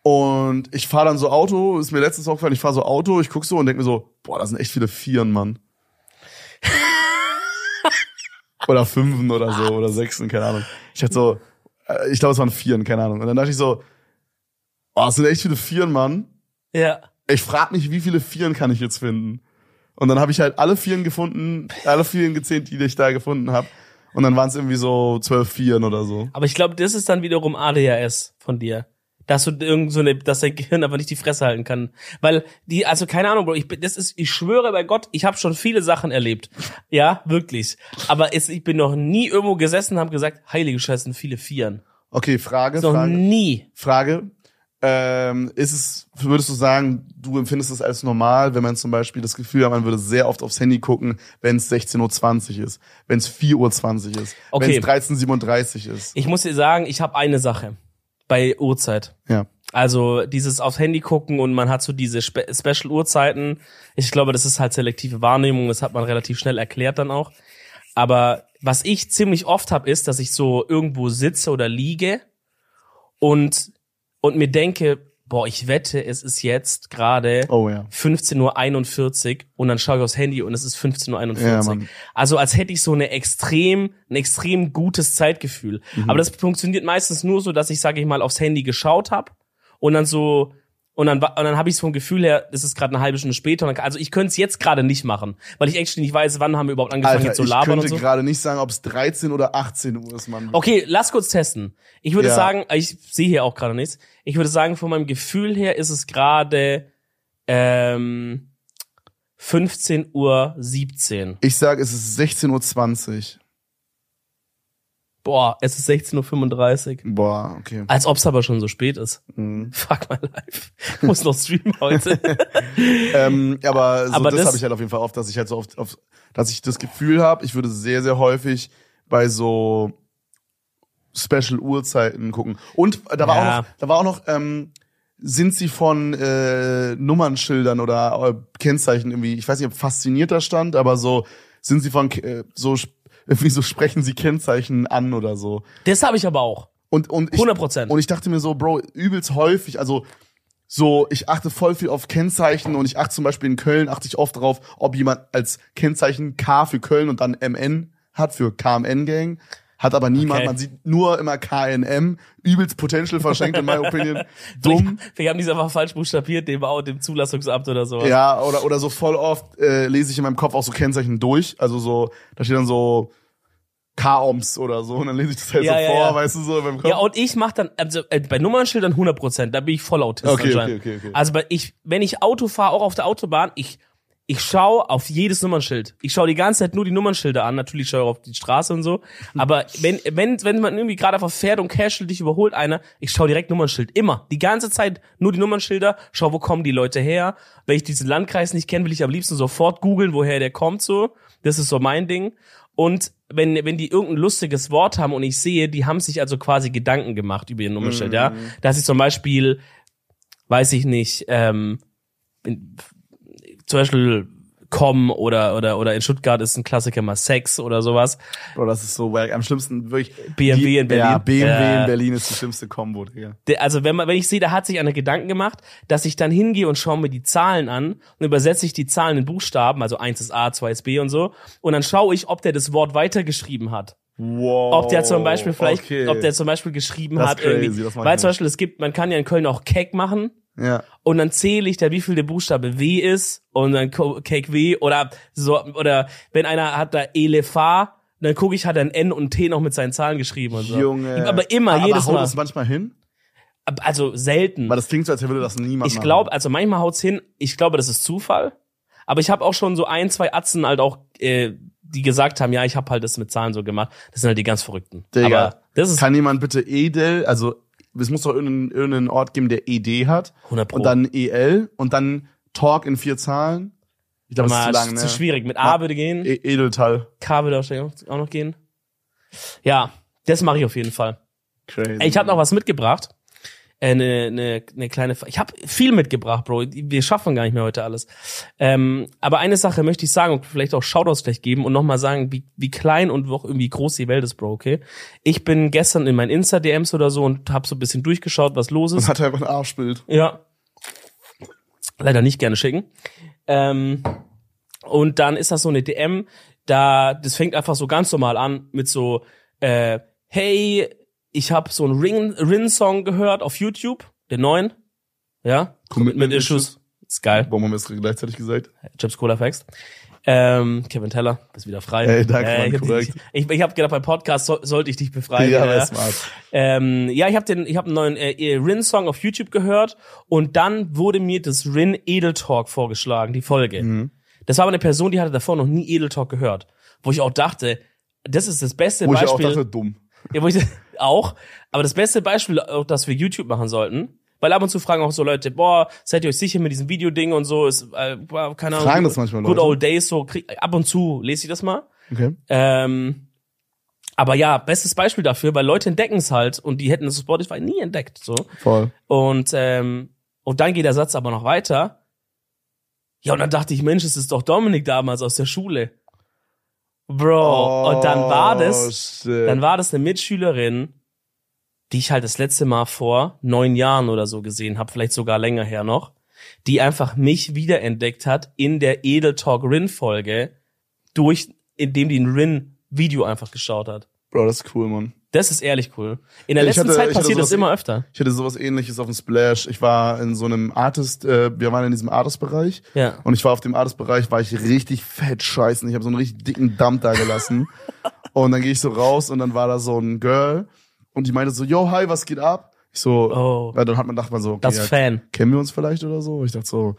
Und ich fahre dann so Auto, ist mir letztens aufgefallen, ich fahre so Auto, ich guck so und denk mir so, boah, da sind echt viele Vieren, Mann. oder Fünfen oder so, oder Sechsen, keine Ahnung. Ich dachte so, äh, ich glaube, es waren Vieren, keine Ahnung. Und dann dachte ich so, boah, es sind echt viele Vieren, Mann. Ja. Ich frag mich, wie viele Vieren kann ich jetzt finden? Und dann habe ich halt alle Vieren gefunden, alle Vieren gezählt, die ich da gefunden habe. Und dann waren es irgendwie so zwölf Vieren oder so. Aber ich glaube, das ist dann wiederum ADHS von dir. Dass du irgend so eine, dass dein Gehirn aber nicht die Fresse halten kann. Weil die, also keine Ahnung, Bro, ich bin, das ist, ich schwöre bei Gott, ich habe schon viele Sachen erlebt. Ja, wirklich. Aber es, ich bin noch nie irgendwo gesessen und habe gesagt, heilige Scheiße, sind viele Vieren. Okay, Frage, Noch Frage, nie. Frage. Ähm, ist es, würdest du sagen, du empfindest es als normal, wenn man zum Beispiel das Gefühl hat, man würde sehr oft aufs Handy gucken, wenn es 16.20 Uhr ist, wenn es 4.20 Uhr ist, Okay. wenn es 13.37 Uhr ist. Ich muss dir sagen, ich habe eine Sache bei Uhrzeit. Ja. Also dieses aufs Handy gucken und man hat so diese Spe Special Uhrzeiten. Ich glaube, das ist halt selektive Wahrnehmung, das hat man relativ schnell erklärt dann auch. Aber was ich ziemlich oft habe, ist, dass ich so irgendwo sitze oder liege und und mir denke, boah, ich wette, es ist jetzt gerade Oh ja. 15.41 Uhr und dann schaue ich aufs Handy und es ist 15.41 Uhr. Ja, also als hätte ich so eine extrem, ein extrem gutes Zeitgefühl. Mhm. Aber das funktioniert meistens nur so, dass ich, sage ich mal, aufs Handy geschaut habe und dann so und dann, und dann habe ich vom Gefühl her, es ist gerade eine halbe Stunde später. Und dann, also ich könnte es jetzt gerade nicht machen, weil ich actually nicht weiß, wann haben wir überhaupt angefangen Alter, zu ich labern könnte und so. gerade nicht sagen, ob es 13 oder 18 Uhr ist, Mann. Okay, lass kurz testen. Ich würde Ja. sagen, ich sehe hier auch gerade nichts. Ich würde sagen, von meinem Gefühl her ist es gerade ähm, 15 Uhr 17. Ich sage, es ist 16.20 Uhr. Boah, es ist 16.35 Uhr. Boah, okay. Als ob's aber schon so spät ist. Mhm. Fuck my life. Ich muss noch streamen heute. ähm, aber so, Aber das, das- habe ich halt auf jeden Fall oft, dass ich halt so oft, oft dass ich das Gefühl habe, ich würde sehr, sehr häufig bei so Special Uhrzeiten gucken. Und da war Ja. auch noch, da war auch noch, ähm, sind sie von äh, Nummernschildern oder äh, Kennzeichen irgendwie, ich weiß nicht, ob faszinierter stand, aber so sind sie von äh, so sp- irgendwie so sprechen sie Kennzeichen an oder so. Das habe ich aber auch. Und, und ich, 100 Prozent. und ich dachte mir so, Bro, übelst häufig, also so, ich achte voll viel auf Kennzeichen und ich achte zum Beispiel in Köln, achte ich oft darauf, ob jemand als Kennzeichen K für Köln und dann MN hat für KMN Gang. Hat aber niemand, Okay. man sieht nur immer KNM, übelst Potential verschenkt in my opinion. Dumm. Wir haben diese einfach falsch buchstabiert, dem, Au- dem Zulassungsamt oder so. Ja, oder, oder so voll oft äh, lese ich in meinem Kopf auch so Kennzeichen durch. Also so, da steht dann so K-Oms oder so und dann lese ich das halt Ja, so ja, vor, ja. weißt du, so in meinem Kopf. Ja, und ich mach dann, also äh, bei Nummernschildern 100 Prozent, da bin ich voll Autist Okay, okay, okay, okay. Also bei ich, wenn ich Auto fahre, auch auf der Autobahn, ich, ich schaue auf jedes Nummernschild. Ich schaue die ganze Zeit nur die Nummernschilder an. Natürlich schaue ich auch auf die Straße und so. Aber wenn, wenn, wenn man irgendwie gerade einfach fährt und casual dich überholt einer, ich schaue direkt Nummernschild. Immer. Die ganze Zeit nur die Nummernschilder. Schau, wo kommen die Leute her. Wenn ich diesen Landkreis nicht kenne, will ich am liebsten sofort googeln, woher der kommt so. Das ist so mein Ding. Und wenn, wenn die irgendein lustiges Wort haben und ich sehe, die haben sich also quasi Gedanken gemacht über ihr Nummernschild, ja. Dass ich zum Beispiel, weiß ich nicht, ähm, zum Beispiel Com oder, oder, oder in Stuttgart ist ein Klassiker mal Sex oder sowas. Bro, das ist so wack. Am schlimmsten wirklich. BMW die- in Berlin. Ja, BMW Ja. in Berlin ist die schlimmste Kombo, Digga. Also wenn man, wenn ich sehe, da hat sich einer Gedanken gemacht, dass ich dann hingehe und schaue mir die Zahlen an und übersetze ich die Zahlen in Buchstaben, also eins ist A, zwei ist B und so, und dann schaue ich, ob der das Wort weitergeschrieben hat. Wow. Ob der zum Beispiel vielleicht, Okay. ob der zum Beispiel geschrieben Das hat crazy, irgendwie, weil zum Beispiel es gibt, man kann ja in Köln auch Cake machen Ja. und dann zähle ich da, wie viel der Buchstabe W ist und dann Cake W oder so oder wenn einer hat da Elefa, dann gucke ich, hat er ein N und ein T noch mit seinen Zahlen geschrieben und so. Junge. Aber immer, aber jedes haut Mal. das manchmal hin? Also selten. Weil das klingt so, als würde das niemand Ich glaube, also manchmal haut's hin. Ich glaube, das ist Zufall. Aber ich habe auch schon so ein, zwei Atzen halt auch, äh, die gesagt haben, ja, ich habe halt das mit Zahlen so gemacht. Das sind halt die ganz Verrückten. Digga, Aber das ist Kann jemand bitte Edel, also es muss doch irgendeinen, irgendeinen Ort geben, der ED hat 100 Pro. und dann EL und dann Talk in vier Zahlen. Ich glaube, das ist zu lang, ne? zu schwierig. Mit A würde gehen, E Edeltal. K würde auch noch gehen. Ja, das mache ich auf jeden Fall. Crazy. Ey, ich habe noch was mitgebracht. Äh, Eine, eine, eine kleine. Ich habe viel mitgebracht, Bro. Wir schaffen gar nicht mehr heute alles. Ähm, aber eine Sache möchte ich sagen und vielleicht auch Shoutouts gleich geben und nochmal sagen, wie, wie klein und auch irgendwie groß die Welt ist, Bro. Okay. Ich bin gestern in meinen Insta-DMs oder so und habe so ein bisschen durchgeschaut, was los Und ist. hat einfach ein Arschbild. Ja. Leider nicht gerne schicken. Ähm, und dann ist das so eine DM, da, das fängt einfach so ganz normal an mit so, äh, hey, ich habe so einen Rin- Rin-Song gehört auf YouTube, den neuen. Ja, Commitment mit Issues. Ist geil. Warum haben wir es gleichzeitig gesagt? Chips Cola Facts. Ähm, Kevin Teller, bist wieder frei. Ey, danke, äh, ich hab korrekt. dich- ich, ich habe gedacht, beim Podcast so, sollte ich dich befreien. ja, ja. smart. Ähm, ja, ich habe den, ich habe einen neuen äh, Rin-Song auf YouTube gehört und dann wurde mir das Rin Edel Talk vorgeschlagen, die Folge. Mhm. Das war aber eine Person, die hatte davor noch nie Edel Talk gehört, wo ich auch dachte, das ist das beste Wo ich auch Beispiel. dachte, dumm. ja, wo ich auch, aber das beste Beispiel, auch, dass wir YouTube machen sollten, Weil ab und zu fragen auch so Leute, boah, seid ihr euch sicher mit diesem Videoding und so, ist, äh, keine Ahnung. Fragen das manchmal Good Leute? old days, so, krieg, ab und zu lese ich das mal. Okay. Ähm, aber ja, bestes Beispiel dafür, weil Leute entdecken es halt und die hätten das Spotify nie entdeckt, so. Voll. Und, ähm, und dann geht der Satz aber noch weiter. Ja, und dann dachte ich, Mensch, es ist doch Dominik damals aus der Schule. Bro, und dann war das, Oh, shit. dann war das eine Mitschülerin, die ich halt das letzte Mal vor neun Jahren oder so gesehen habe, vielleicht sogar länger her noch, die einfach mich wiederentdeckt hat in der Edel Talk Rin Folge durch, indem die ein Rin Video einfach geschaut hat. Bro, das ist cool, Mann. Das ist ehrlich cool. In der Ich letzten hatte- Zeit passiert das sowas- immer öfter. Ich hatte sowas ähnliches auf dem Splash. Ich war in so einem Artist, äh, wir waren in diesem Artist-Bereich. Ja. Und ich war auf dem Artist-Bereich, war ich richtig fett scheißen. Ich habe so einen richtig dicken Dump da gelassen. und dann gehe ich so raus und dann war da so ein Girl und die meinte so, yo, hi, was geht ab? Ich so, Oh. ja, dann hat man, dachte man so, okay, Das ja, Fan. kennen wir uns vielleicht oder so? Ich dachte so,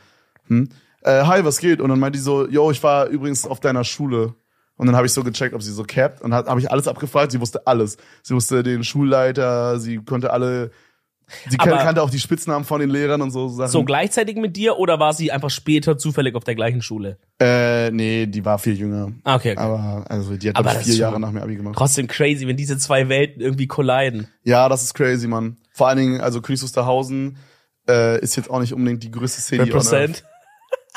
hm, äh, hi, was geht? Und dann meinte die so, yo, ich war übrigens auf deiner Schule. Und dann habe ich so gecheckt, ob sie so capped und habe ich alles abgefragt. Sie wusste alles. Sie wusste den Schulleiter, sie konnte alle, sie Aber- kannte auch die Spitznamen von den Lehrern und so Sachen. So gleichzeitig mit dir oder war sie einfach später zufällig auf der gleichen Schule? äh, nee, die war viel jünger. Ah, okay, okay. Aber also die hat Aber vier Jahre nach mir Abi gemacht. Trotzdem crazy, wenn diese zwei Welten irgendwie colliden. Ja, das ist crazy, Mann. Vor allen Dingen, also Königs Wusterhausen äh, ist jetzt auch nicht unbedingt die größte City Earth. Represent.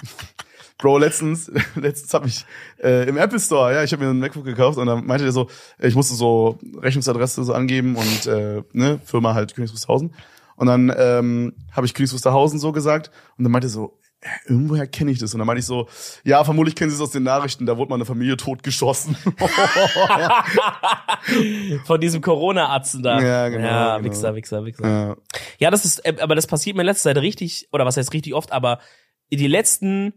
Bro, letztens, letztens habe ich äh, im Apple Store, ja, ich habe mir einen MacBook gekauft und dann meinte der so, ich musste so Rechnungsadresse so angeben und äh, ne, Firma halt Königs Wusterhausen. Und dann ähm, habe ich Königs Wusterhausen so gesagt und dann meinte er so, äh, irgendwoher kenne ich das. Und dann meinte ich so, ja, vermutlich kennen Sie es aus den Nachrichten, da wurde mal eine Familie totgeschossen. Von diesem Corona-Atzen da. Ja, genau, Ja, genau. Wichser, Wichser, Wichser. ja. Ja, das ist, äh, aber das passiert mir in letzter Zeit richtig, oder was heißt richtig oft, aber die letzten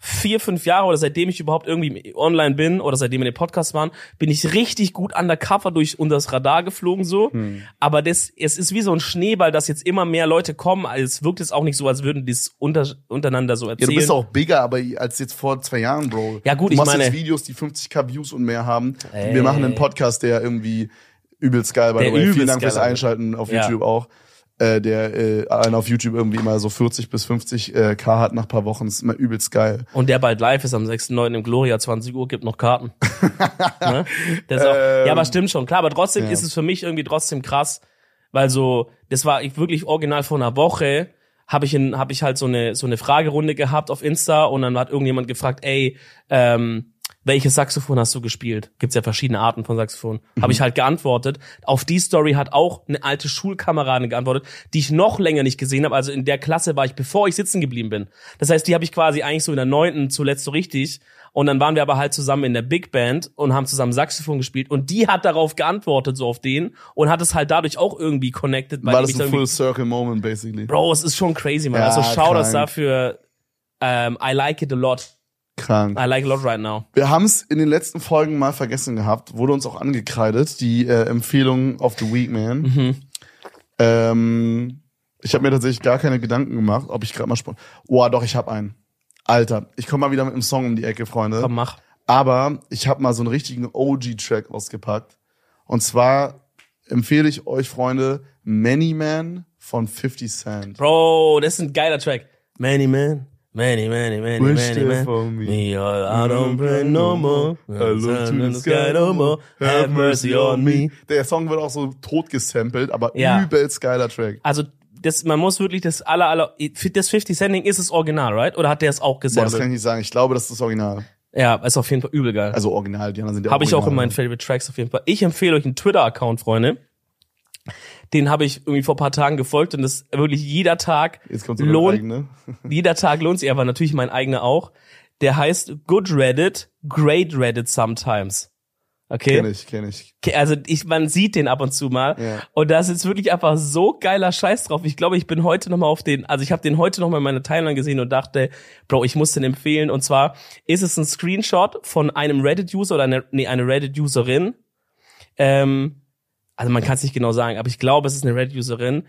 vier, fünf Jahre oder seitdem ich überhaupt irgendwie online bin oder seitdem wir den Podcast waren, bin ich richtig gut undercover durch unter das Radar geflogen so. Hm. Aber das, es ist wie so ein Schneeball, dass jetzt immer mehr Leute kommen. Also Es wirkt jetzt auch nicht so, als würden die es unter, untereinander so Ja, erzählen. du bist auch bigger, aber als jetzt vor zwei Jahren, Bro. Ja, gut, du ich machst meine- jetzt Videos, die 50k Views und mehr haben. Ey. Wir machen einen Podcast, der irgendwie übelst geil, by Der the way. Vielen Dank fürs. Einschalten auf Ja. YouTube auch. Äh, der äh, allein auf YouTube irgendwie immer so 40 bis 50 äh, K hat nach paar Wochen. ist immer übelst geil. Und der bald live ist am 6.9. im Gloria, 20 Uhr, gibt noch Karten. ne? das auch, Ähm, ja, aber stimmt schon, klar. Aber trotzdem ja. ist es für mich irgendwie trotzdem krass, weil so, das war ich wirklich original vor einer Woche, habe ich, in- hab ich halt so eine, so eine Fragerunde gehabt auf Insta und dann hat irgendjemand gefragt, ey, ähm, welches Saxophon hast du gespielt? Gibt's ja verschiedene Arten von Saxophon. Habe ich halt geantwortet. Auf die Story hat auch eine alte Schulkameradin geantwortet, die ich noch länger nicht gesehen habe. Also in der Klasse war ich, bevor ich sitzen geblieben bin. Das heißt, die habe ich quasi eigentlich so in der neunten zuletzt so richtig. Und dann waren wir aber halt zusammen in der Big Band und haben zusammen Saxophon gespielt. Und die hat darauf geantwortet, so auf den. Und hat es halt dadurch auch irgendwie connected. weil War das ein Full Circle Moment, basically. Bro, es ist schon crazy, man. Ja, also Shoutouts krank. dafür. Ähm, I like it a lot. Krank. I like a lot right now. Wir haben es in den letzten Folgen mal vergessen gehabt, wurde uns auch angekreidet, die äh, Empfehlung of the Week, man. Mhm. Ähm, ich habe mir tatsächlich gar keine Gedanken gemacht, ob ich gerade mal spon Oh, doch, ich habe einen. Alter, ich komme mal wieder mit einem Song um die Ecke, Freunde. Komm, mach. Aber ich habe mal so einen richtigen OG-Track ausgepackt. Und zwar empfehle ich euch, Freunde, Many Man von 50 Cent. Bro, das ist ein geiler Track. Many man, many, many, many, Wish many there man. for me. Me, all, I don't pray no more. I look to the sky no more. Have mercy on me. Der Song wird auch so tot gesampelt, aber Ja. übelst geiler Track. Also, das, man muss wirklich das aller, aller, das 50 Cent ist das Original, right? Oder hat der es auch Boah, das kann gesampelt? ich nicht sagen. Ich glaube, das ist das Original. Ja, ist auf jeden Fall übel geil. Also Original, die anderen sind ja Habe ich auch in meinen Favorite Tracks auf jeden Fall. Ich empfehle euch einen Twitter-Account, Freunde. Den habe ich irgendwie vor ein paar Tagen gefolgt und das wirklich jeder Tag lohnt, jeder Tag lohnt sich, aber natürlich mein eigener auch. Der heißt Good Reddit, Great Reddit Sometimes. Okay? Kenn ich, kenn ich. Also ich, man sieht den ab und zu mal. Ja. Und da ist jetzt wirklich einfach so geiler Scheiß drauf. Ich glaube, ich bin heute noch mal auf den, also ich habe den heute noch mal in meiner Timeline gesehen und dachte, Bro, ich muss den empfehlen. Und zwar ist es ein Screenshot von einem Reddit-User oder eine, nee, eine Reddit-Userin. Ähm, also man kann es nicht genau sagen, aber ich glaube, es ist eine Reddit-Userin,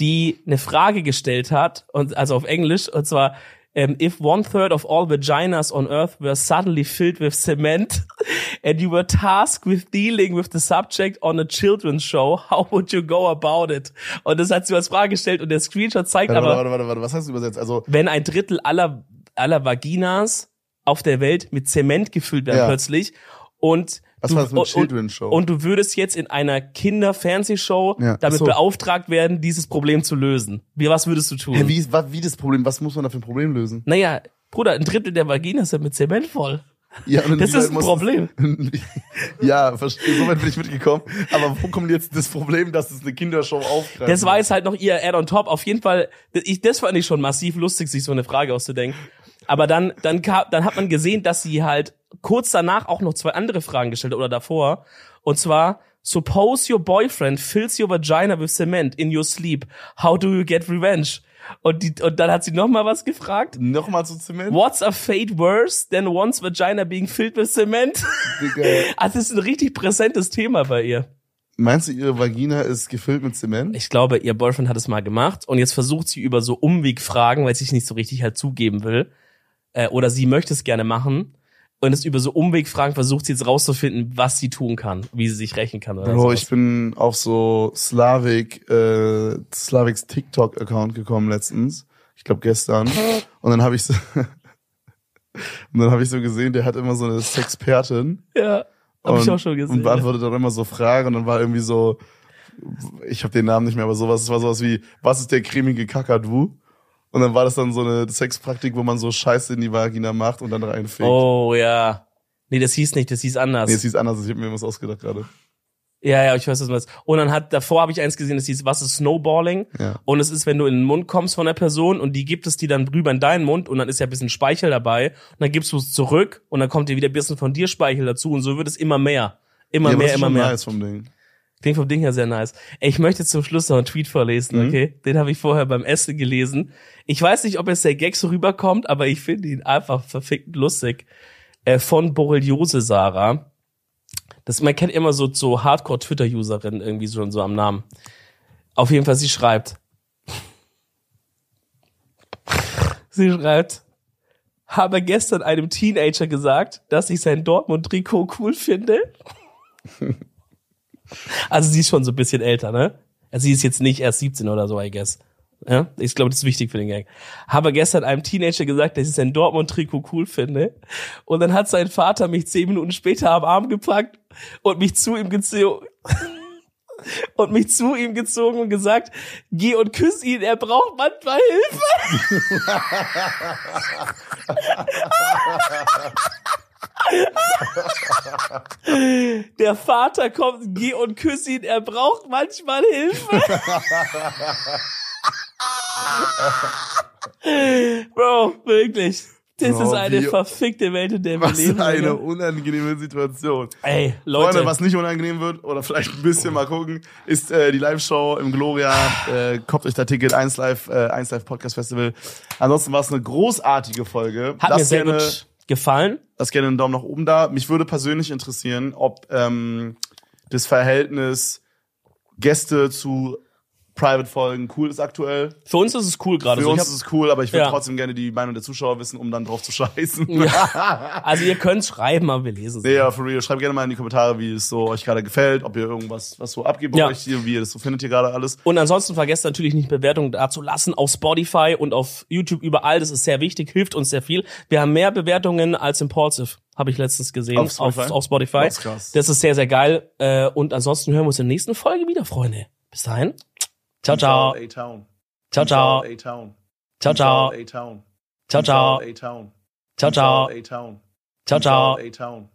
die eine Frage gestellt hat und also auf Englisch und zwar um, if one third of all vaginas on earth were suddenly filled with cement and you were tasked with dealing with the subject on a children's show, how would you go about it? Und das hat sie als Frage gestellt und der Screenshot zeigt Warte, aber, warte, warte, warte, was du übersetzt? Also, wenn ein Drittel aller, aller Vaginas auf der Welt mit Zement gefüllt werden Ja. plötzlich und Was du, war das mit und- Children's Show? Und du würdest jetzt in einer Kinder-Fernsehshow Ja, damit so. beauftragt werden, dieses Problem zu lösen. Wie, was würdest du tun? hä, wie, wie das Problem, was muss man da für ein Problem lösen? Naja, Bruder, ein Drittel der Vaginas sind mit Zement voll. Ja, Das ist ein Problem. ja, verstehe, soweit bin ich mitgekommen. Aber wo kommt jetzt das Problem, dass es eine Kindershow aufgreift? Das war jetzt halt noch ihr Add on top. Auf jeden Fall, ich, das fand ich schon massiv lustig, sich so eine Frage auszudenken. Aber dann, dann, kam, dann hat man gesehen, dass sie halt kurz danach auch noch zwei andere Fragen gestellt oder davor. Und zwar, suppose your boyfriend fills your vagina with cement in your sleep. How do you get revenge? Und, die, und dann hat sie noch mal was gefragt. Nochmal zu Zement? What's a fate worse than one's vagina being filled with cement? Digga. Also, das ist ein richtig präsentes Thema bei ihr. Meinst du, ihre Vagina ist gefüllt mit Zement? Ich glaube, ihr Boyfriend hat es mal gemacht und jetzt versucht sie über so Umwegfragen, weil sie es nicht so richtig halt zugeben will, äh, oder sie möchte es gerne machen und es über so Umwegfragen versucht sie jetzt rauszufinden, was sie tun kann, wie sie sich rächen kann oder Bro, sowas. ich bin auf so Slavik, äh, Slaviks TikTok-Account gekommen letztens. Ich glaube gestern. Und dann habe ich so, und dann habe ich so gesehen, der hat immer so eine Sexpertin. ja, habe und, ich auch schon gesehen. Und beantwortet dann immer so Fragen und dann war irgendwie so, ich habe den Namen nicht mehr, aber sowas, es war sowas wie, was ist der cremige Kakadu? Und dann war das dann so eine Sexpraktik, wo man so Scheiße in die Vagina macht und dann reinfegt. Oh ja. Nee, das hieß nicht, das hieß anders. Nee, es hieß anders, ich habe mir was ausgedacht gerade. ja, ja, ich weiß was. du meinst. Und dann hat davor habe ich eins gesehen, das hieß was ist Snowballing? Ja. Und es ist, wenn du in den Mund kommst von der Person und die gibt es dir dann rüber in deinen Mund und dann ist ja ein bisschen Speichel dabei und dann gibst du es zurück und dann kommt dir wieder ein bisschen von dir Speichel dazu und so wird es immer mehr. Immer ja, mehr, das ist immer mehr. nice vom Ding. Klingt vom Ding her sehr nice. Ey, ich möchte zum Schluss noch einen Tweet vorlesen, Mhm. okay? Den habe ich vorher beim Essen gelesen. Ich weiß nicht, ob jetzt der Gag so rüberkommt, aber ich finde ihn einfach verfickt lustig. Äh, von Borreliose Sarah. Das, man kennt immer so, so Hardcore-Twitter-Userinnen irgendwie schon so am Namen. Auf jeden Fall, sie schreibt. sie schreibt, habe gestern einem Teenager gesagt, dass ich sein Dortmund-Trikot cool finde. Also sie ist schon so ein bisschen älter, ne? Also sie ist jetzt nicht erst 17 oder so, I guess. Ja, ich glaube, das ist wichtig für den Gang. Habe gestern einem Teenager gesagt, dass ich sein Dortmund-Trikot cool finde. Und dann hat sein Vater mich zehn Minuten später am Arm gepackt und mich zu ihm gezogen. Und mich zu ihm gezogen und gesagt, geh und küss ihn, er braucht manchmal Hilfe. Der Vater kommt, geh und küss ihn, er braucht manchmal Hilfe. Bro, wirklich. Das Bro, ist eine verfickte Welt, in der wir Was leben. eine Alter. unangenehme Situation. Ey, Leute. Freunde, was nicht unangenehm wird, oder vielleicht ein bisschen mal gucken, ist äh, die Live-Show im Gloria. Äh, kauft euch da Ticket, 1 Live, äh, 1 Live Podcast Festival. Ansonsten war es eine großartige Folge. Hat mir Lasst sehr gerne, gut gefallen. lasst gerne einen Daumen nach oben da. Mich würde persönlich interessieren, ob ähm, das Verhältnis Gäste zu Private-Folgen cool ist aktuell. Für uns ist es cool gerade. Für so. Ich uns hab- ist es cool, aber ich würde Ja. trotzdem gerne die Meinung der Zuschauer wissen, um dann drauf zu scheißen. ja, also ihr könnt schreiben, aber wir lesen es. Nee, ja, for real. Schreibt gerne mal in die Kommentare, wie es so euch gerade gefällt, ob ihr irgendwas, was so abgeht bei Ja. euch hier, wie ihr das so findet hier gerade alles. Und ansonsten vergesst natürlich nicht Bewertungen da zu lassen auf Spotify und auf YouTube überall. Das ist sehr wichtig, hilft uns sehr viel. Wir haben mehr Bewertungen als Impulsive, habe ich letztens gesehen Auf Spotify? Auf, auf Spotify. Das ist krass. Das ist sehr, sehr geil. Äh, Und ansonsten hören wir uns in der nächsten Folge wieder, Freunde. Bis dahin. Ciao, ciao. A-Town. Ciao, ciao. A-Town. Ciao, ciao. A-Town. Ciao, ciao. A-Town. Ciao, ciao. A-Town. Ciao, ciao. A-Town.